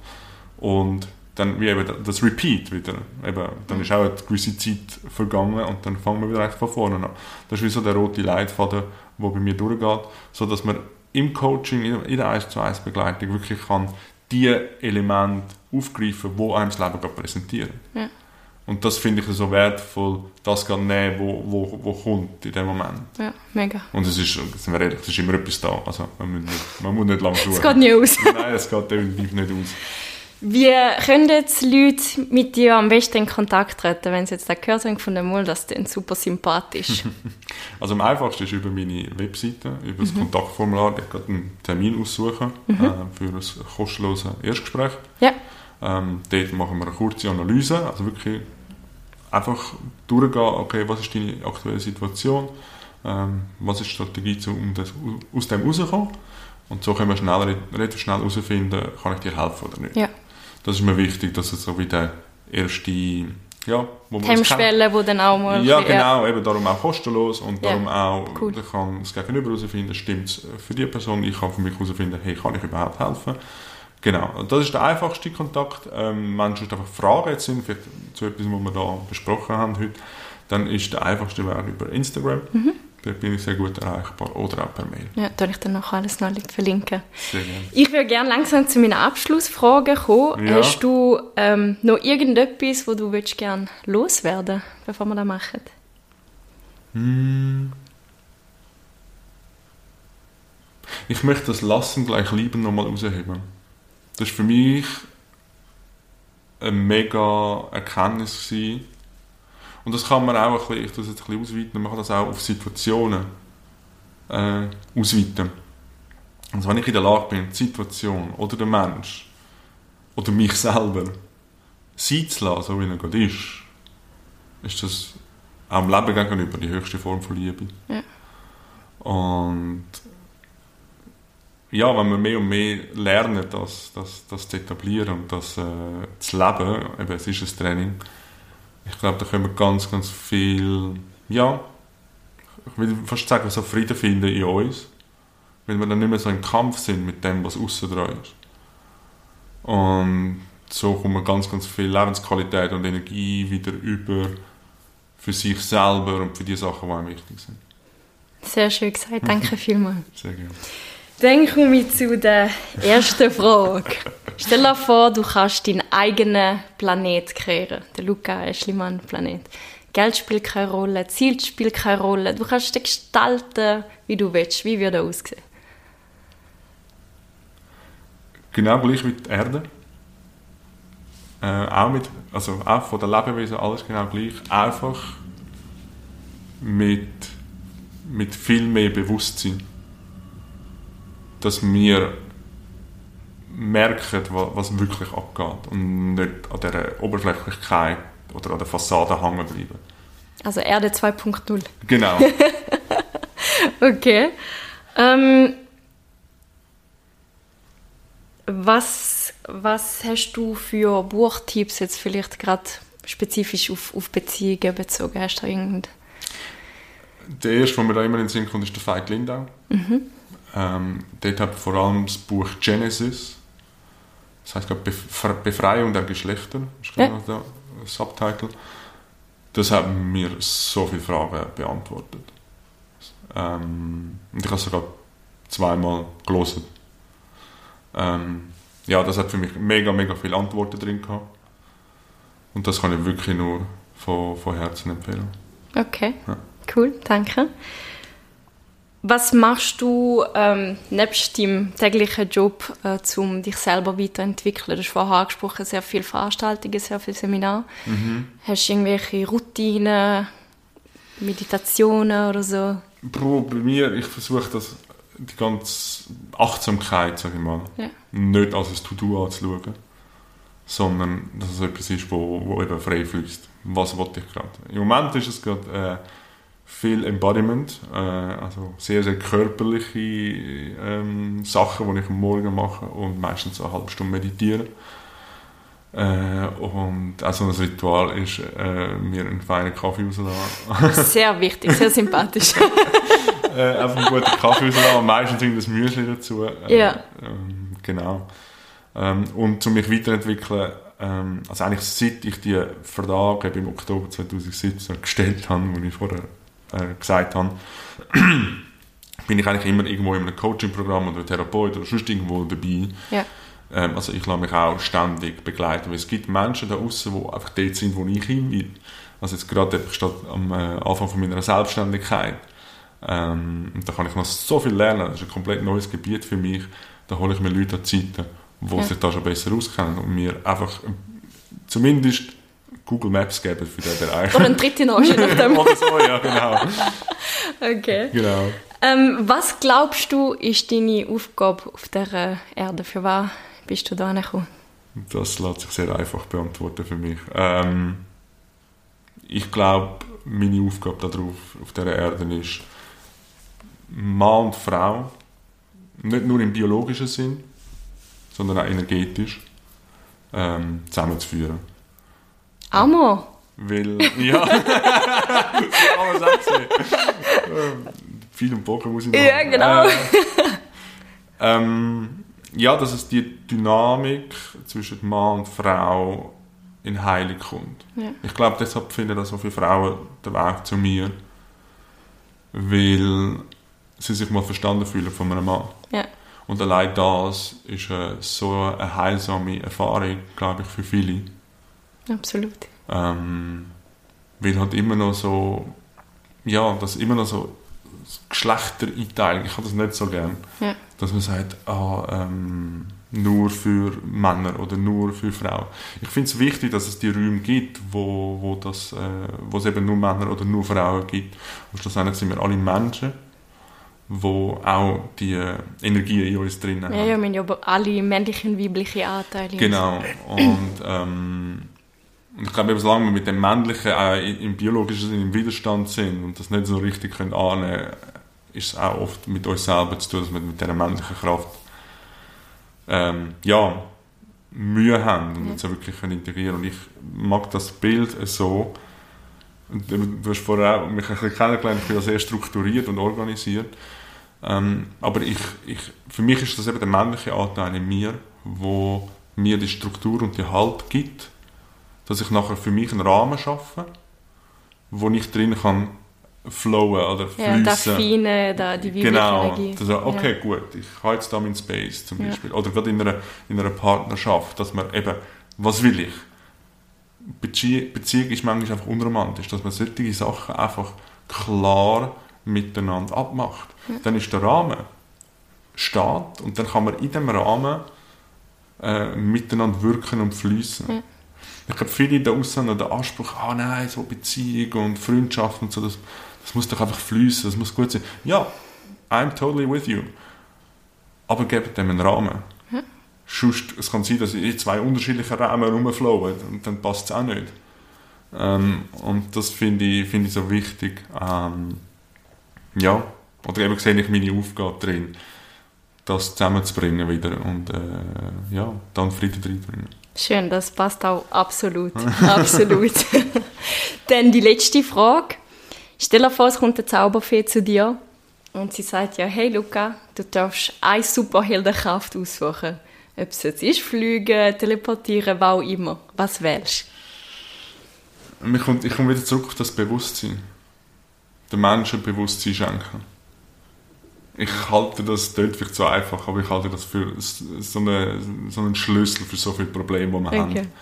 Und dann wie eben das Repeat wieder. Eben, dann ist auch eine gewisse Zeit vergangen und dann fangen wir wieder von vorne an. Das ist wie so der rote Leitfaden, der bei mir durchgeht, so dass man im Coaching, in der 1 zu 1 Begleitung wirklich kann die Elemente aufgreifen, die einem das Leben präsentieren. Ja. Und das finde ich so wertvoll, das zu nehmen, wo, wo, wo kommt in dem Moment. Ja, mega. Und es ist, sind wir ehrlich, es ist immer etwas da. Also man muss nicht, man muss nicht lange suchen. Es geht nicht aus. Nein, es geht definitiv nicht aus. Wie können jetzt Leute mit dir am besten in Kontakt treten, wenn sie jetzt gehört haben von dem Mal, dass du super sympathisch [laughs] Also am einfachsten ist über meine Webseite, über das mhm. Kontaktformular. Ich kann einen Termin aussuchen mhm. äh, für ein kostenloses Erstgespräch. Ja. Ähm, dort machen wir eine kurze Analyse, also wirklich einfach durchgehen, okay, was ist deine aktuelle Situation, ähm, was ist die Strategie, um das, aus dem rauszukommen. Und so können wir schnell, relativ schnell herausfinden, kann ich dir helfen oder nicht. Ja das ist mir wichtig, dass es so wie der erste, ja, wo man Hemmschwelle, wo dann auch mal... Ja, genau, ja. eben darum auch kostenlos und darum ja, auch, cool. ich kann das Gegenüber herausfinden, stimmt es für die Person, ich kann für mich herausfinden, hey, kann ich überhaupt helfen? Genau, das ist der einfachste Kontakt. Ähm, wenn sonst einfach Fragen jetzt sind, vielleicht zu etwas, was wir da besprochen haben heute, dann ist der einfachste Weg über Instagram. Mhm. Dort bin ich sehr gut erreichbar. Oder auch per Mail. Ja, da ich dann noch alles noch verlinken. Sehr gerne. Ich würde gerne langsam zu meinen Abschlussfragen kommen. Ja. Hast du ähm, noch irgendetwas, wo du gerne loswerden bevor wir das machen? Hm. Ich möchte das Lassen gleich lieben nochmal rausheben. Das war für mich eine mega Erkenntnis. Gewesen. Und das kann man auch ein bisschen, ich tue es jetzt ein bisschen ausweiten, man kann das auch auf Situationen äh, ausweiten. Also wenn ich in der Lage bin, die Situation oder der Mensch oder mich selber sein zu lassen, so wie er gerade ist, ist das auch im Leben gegenüber die höchste Form von Liebe. Ja. Und ja, wenn wir mehr und mehr lernen, das, das, das zu etablieren und das äh, zu leben, eben, es ist ein Training, ich glaube, da können wir ganz, ganz viel, ja, ich will fast sagen, so Frieden finden in uns, weil wir dann nicht mehr so im Kampf sind mit dem, was außen dran ist. Und so kommt man ganz, ganz viel Lebensqualität und Energie wieder über für sich selber und für die Sachen, die einem wichtig sind. Sehr schön gesagt, danke [laughs] vielmals. Sehr gerne. Dann komme ich zu der ersten Frage. Stell dir vor, du kannst deinen eigenen Planet kreieren. Der Luca Eschlimann-Planet. Geld spielt keine Rolle, Ziel spielt keine Rolle. Du kannst den gestalten, wie du willst. Wie würde er aussehen? Genau gleich wie die Erde. Äh, auch, mit, also auch von den Lebewesen alles genau gleich. Einfach mit, mit viel mehr Bewusstsein. Dass wir merken, wa- was wirklich abgeht. Und nicht an dieser Oberflächlichkeit oder an der Fassade hängen bleiben. Also Erde 2.0. Genau. [laughs] Okay. Ähm, was, was hast du für Buchtipps jetzt vielleicht gerade spezifisch auf, auf Beziehungen bezogen? Hast du irgend... Der erste, der mir da immer in den Sinn kommt, ist der Veit Lindau. Ähm, dort hat vor allem das Buch Genesis, das heißt glaube Befre Befreiung der Geschlechter, ist Ja. ich der Subtitle. Das hat mir so viele Fragen beantwortet. Ähm, und ich habe es sogar zweimal gelesen. Ähm, ja, das hat für mich mega, mega viele Antworten drin gehabt. Und das kann ich wirklich nur von, von Herzen empfehlen. Okay, Ja. cool, danke. Was machst du ähm, nebst deinem täglichen Job, äh, um dich selber weiterzuentwickeln? Du hast vorher angesprochen, sehr viele Veranstaltungen, sehr viele Seminare. Hast du irgendwelche Routinen, Meditationen oder so? Bro, bei mir, ich versuche das, die ganze Achtsamkeit, sag ich mal, Ja. nicht als ein To-Do anzuschauen, sondern dass es etwas ist, wo, wo eben frei fließt. Was wollte ich gerade? Im Moment ist es gerade äh, viel Embodiment, äh, also sehr, sehr körperliche ähm, Sachen, die ich am Morgen mache und meistens eine halbe Stunde meditieren. Äh, und auch so ein Ritual ist, äh, mir einen feinen Kaffee rauslassen. [laughs] Sehr wichtig, sehr sympathisch. [laughs] äh, einfach einen guten Kaffee rauslassen und meistens irgendein Müsli dazu. Äh, Ja. Ähm, genau. Ähm, und um mich weiterentwickeln, ähm, also eigentlich seit ich die Frage im Oktober 2017 gestellt habe, wo ich vorher äh, gesagt habe, [clears throat] bin ich eigentlich immer irgendwo in einem Coaching-Programm oder Therapeut oder sonst irgendwo dabei. ja. Ähm, also ich lasse mich auch ständig begleiten, weil es gibt Menschen da draußen, die einfach dort sind, wo ich hin will. Also jetzt gerade ich stehe am äh, Anfang von meiner Selbstständigkeit. Ähm, und da kann ich noch so viel lernen. Das ist ein komplett neues Gebiet für mich. Da hole ich mir Leute an die Seite, die Ja. sich da schon besser auskennen und mir einfach äh, zumindest Google Maps geben für diesen Bereich. Oder ein dritte noch, je nachdem. Oder so, ja, genau. [laughs] Okay. genau. Ähm, was glaubst du, ist deine Aufgabe auf dieser Erde? Für was bist du da gekommen? Das lässt sich sehr einfach beantworten für mich. Ähm, ich glaube, meine Aufgabe darauf, auf dieser Erde ist, Mann und Frau, nicht nur im biologischen Sinn, sondern auch energetisch, ähm, zusammenzuführen. Amor. Weil, ja, [laughs] auch sehen. Ähm, Viel im Bogen muss ich machen. Ja, genau. Äh, ähm, ja, dass es die Dynamik zwischen Mann und Frau in Heilung kommt. Ja. Ich glaube, deshalb finden so viele Frauen den Weg zu mir, weil sie sich mal verstanden fühlen von einem Mann. Ja. Und allein das ist äh, so eine heilsame Erfahrung, glaube ich, für viele. Absolut. Ähm, weil halt immer noch so, ja, das immer noch so Geschlechtereinteilung, ich habe das nicht so gern. Ja. Dass man sagt, ah, ähm, nur für Männer oder nur für Frauen. Ich finde es wichtig, dass es die Räume gibt, wo, wo, das, äh, wo es eben nur Männer oder nur Frauen gibt. Und schlussendlich sind wir alle Menschen, wo auch die äh, Energie in uns drin haben. Ja, ja, wir haben ja aber alle männliche und weibliche Anteile. Genau. Und ähm, ich glaube, eben, solange wir mit dem Männlichen auch im biologischen Sinne im Widerstand sind und das nicht so richtig können annehmen können, ist es auch oft mit uns selber zu tun, dass wir mit dieser männlichen Kraft ähm, ja, Mühe haben und ja. so wirklich können integrieren Und ich mag das Bild so, du hast vorher auch mich ein bisschen kennengelernt, ich bin sehr strukturiert und organisiert. Ähm, aber ich, ich, für mich ist das eben der männliche Anteil in mir, wo mir die Struktur und die Halt gibt, dass ich nachher für mich einen Rahmen schaffe, wo ich drin kann flowen oder fließen. Ja, das Feine, da die Genau. Also, okay, ja. gut, ich habe jetzt da meinen Space zum Beispiel. Ja. Oder gerade in einer, in einer Partnerschaft, dass man eben, was will ich? Bezie Beziehung ist manchmal einfach unromantisch, dass man solche Sachen einfach klar miteinander abmacht. Ja. Dann ist der Rahmen steht und dann kann man in diesem Rahmen äh, miteinander wirken und fließen. Ich glaube, viele da außen haben den Anspruch, ah nein, so Beziehung und Freundschaft und so, das, das muss doch einfach fließen, das muss gut sein. Ja, I'm totally with you. Aber gebt dem einen Rahmen. Hm? Sonst, es kann sein, dass in zwei unterschiedliche Rahmen rumflowen und dann passt es auch nicht. Ähm, und das finde ich, find ich so wichtig. Ähm, ja, oder eben sehe ich meine Aufgabe drin, das zusammenzubringen wieder und äh, ja, dann Frieden reinbringen. Schön, das passt auch absolut. [laughs] absolut. [laughs] Dann die letzte Frage. Stell dir vor, es kommt eine Zauberfee zu dir und sie sagt ja, hey Luca, du darfst eine Superheldenkraft aussuchen. Ob es jetzt ist, fliegen, teleportieren, was auch immer. Was wählst du? Ich komme, ich komme wieder zurück auf das Bewusstsein. Den Menschen Bewusstsein schenken. Ich halte das dort vielleicht so einfach, aber ich halte das für so, eine, so einen Schlüssel für so viele Probleme, die wir okay. haben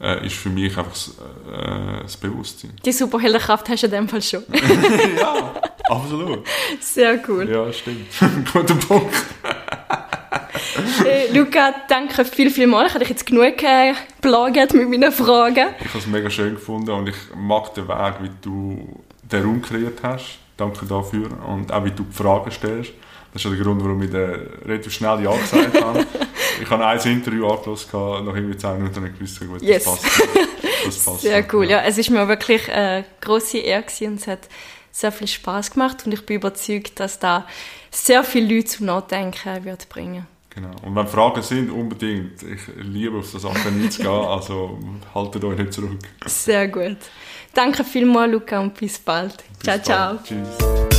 äh, ist für mich einfach das, äh, das Bewusstsein. Die Superheldenkraft hast du in dem Fall schon. [laughs] ja, absolut. Sehr cool. Ja, stimmt. [laughs] Guter Punkt. äh, Luca, danke viel, viel mal. Ich habe dich jetzt genug äh, mit meinen Fragen. Ich habe es mega schön gefunden und ich mag den Weg, wie du den Raum kreiert hast. Danke dafür und auch wie du die Fragen stellst. Das ist ja der Grund, warum ich relativ schnell Ja gesagt habe. [laughs] ich habe ein Interview angelassen, nach irgendwie 10 Minuten und gewusst, gut, yes. das passt. Das [laughs] passt sehr cool, ja. ja. Es ist mir wirklich eine grosse Ehre und es hat sehr viel Spaß gemacht und ich bin überzeugt, dass da sehr viele Leute zum Nachdenken wird bringen. Genau. Und wenn Fragen sind, unbedingt. Ich liebe auf so Sachen einzugehen, [laughs] also haltet euch nicht zurück. Sehr gut. Danke vielmals, Luca, und bis bald. Bis ciao, bald. ciao. Tschüss.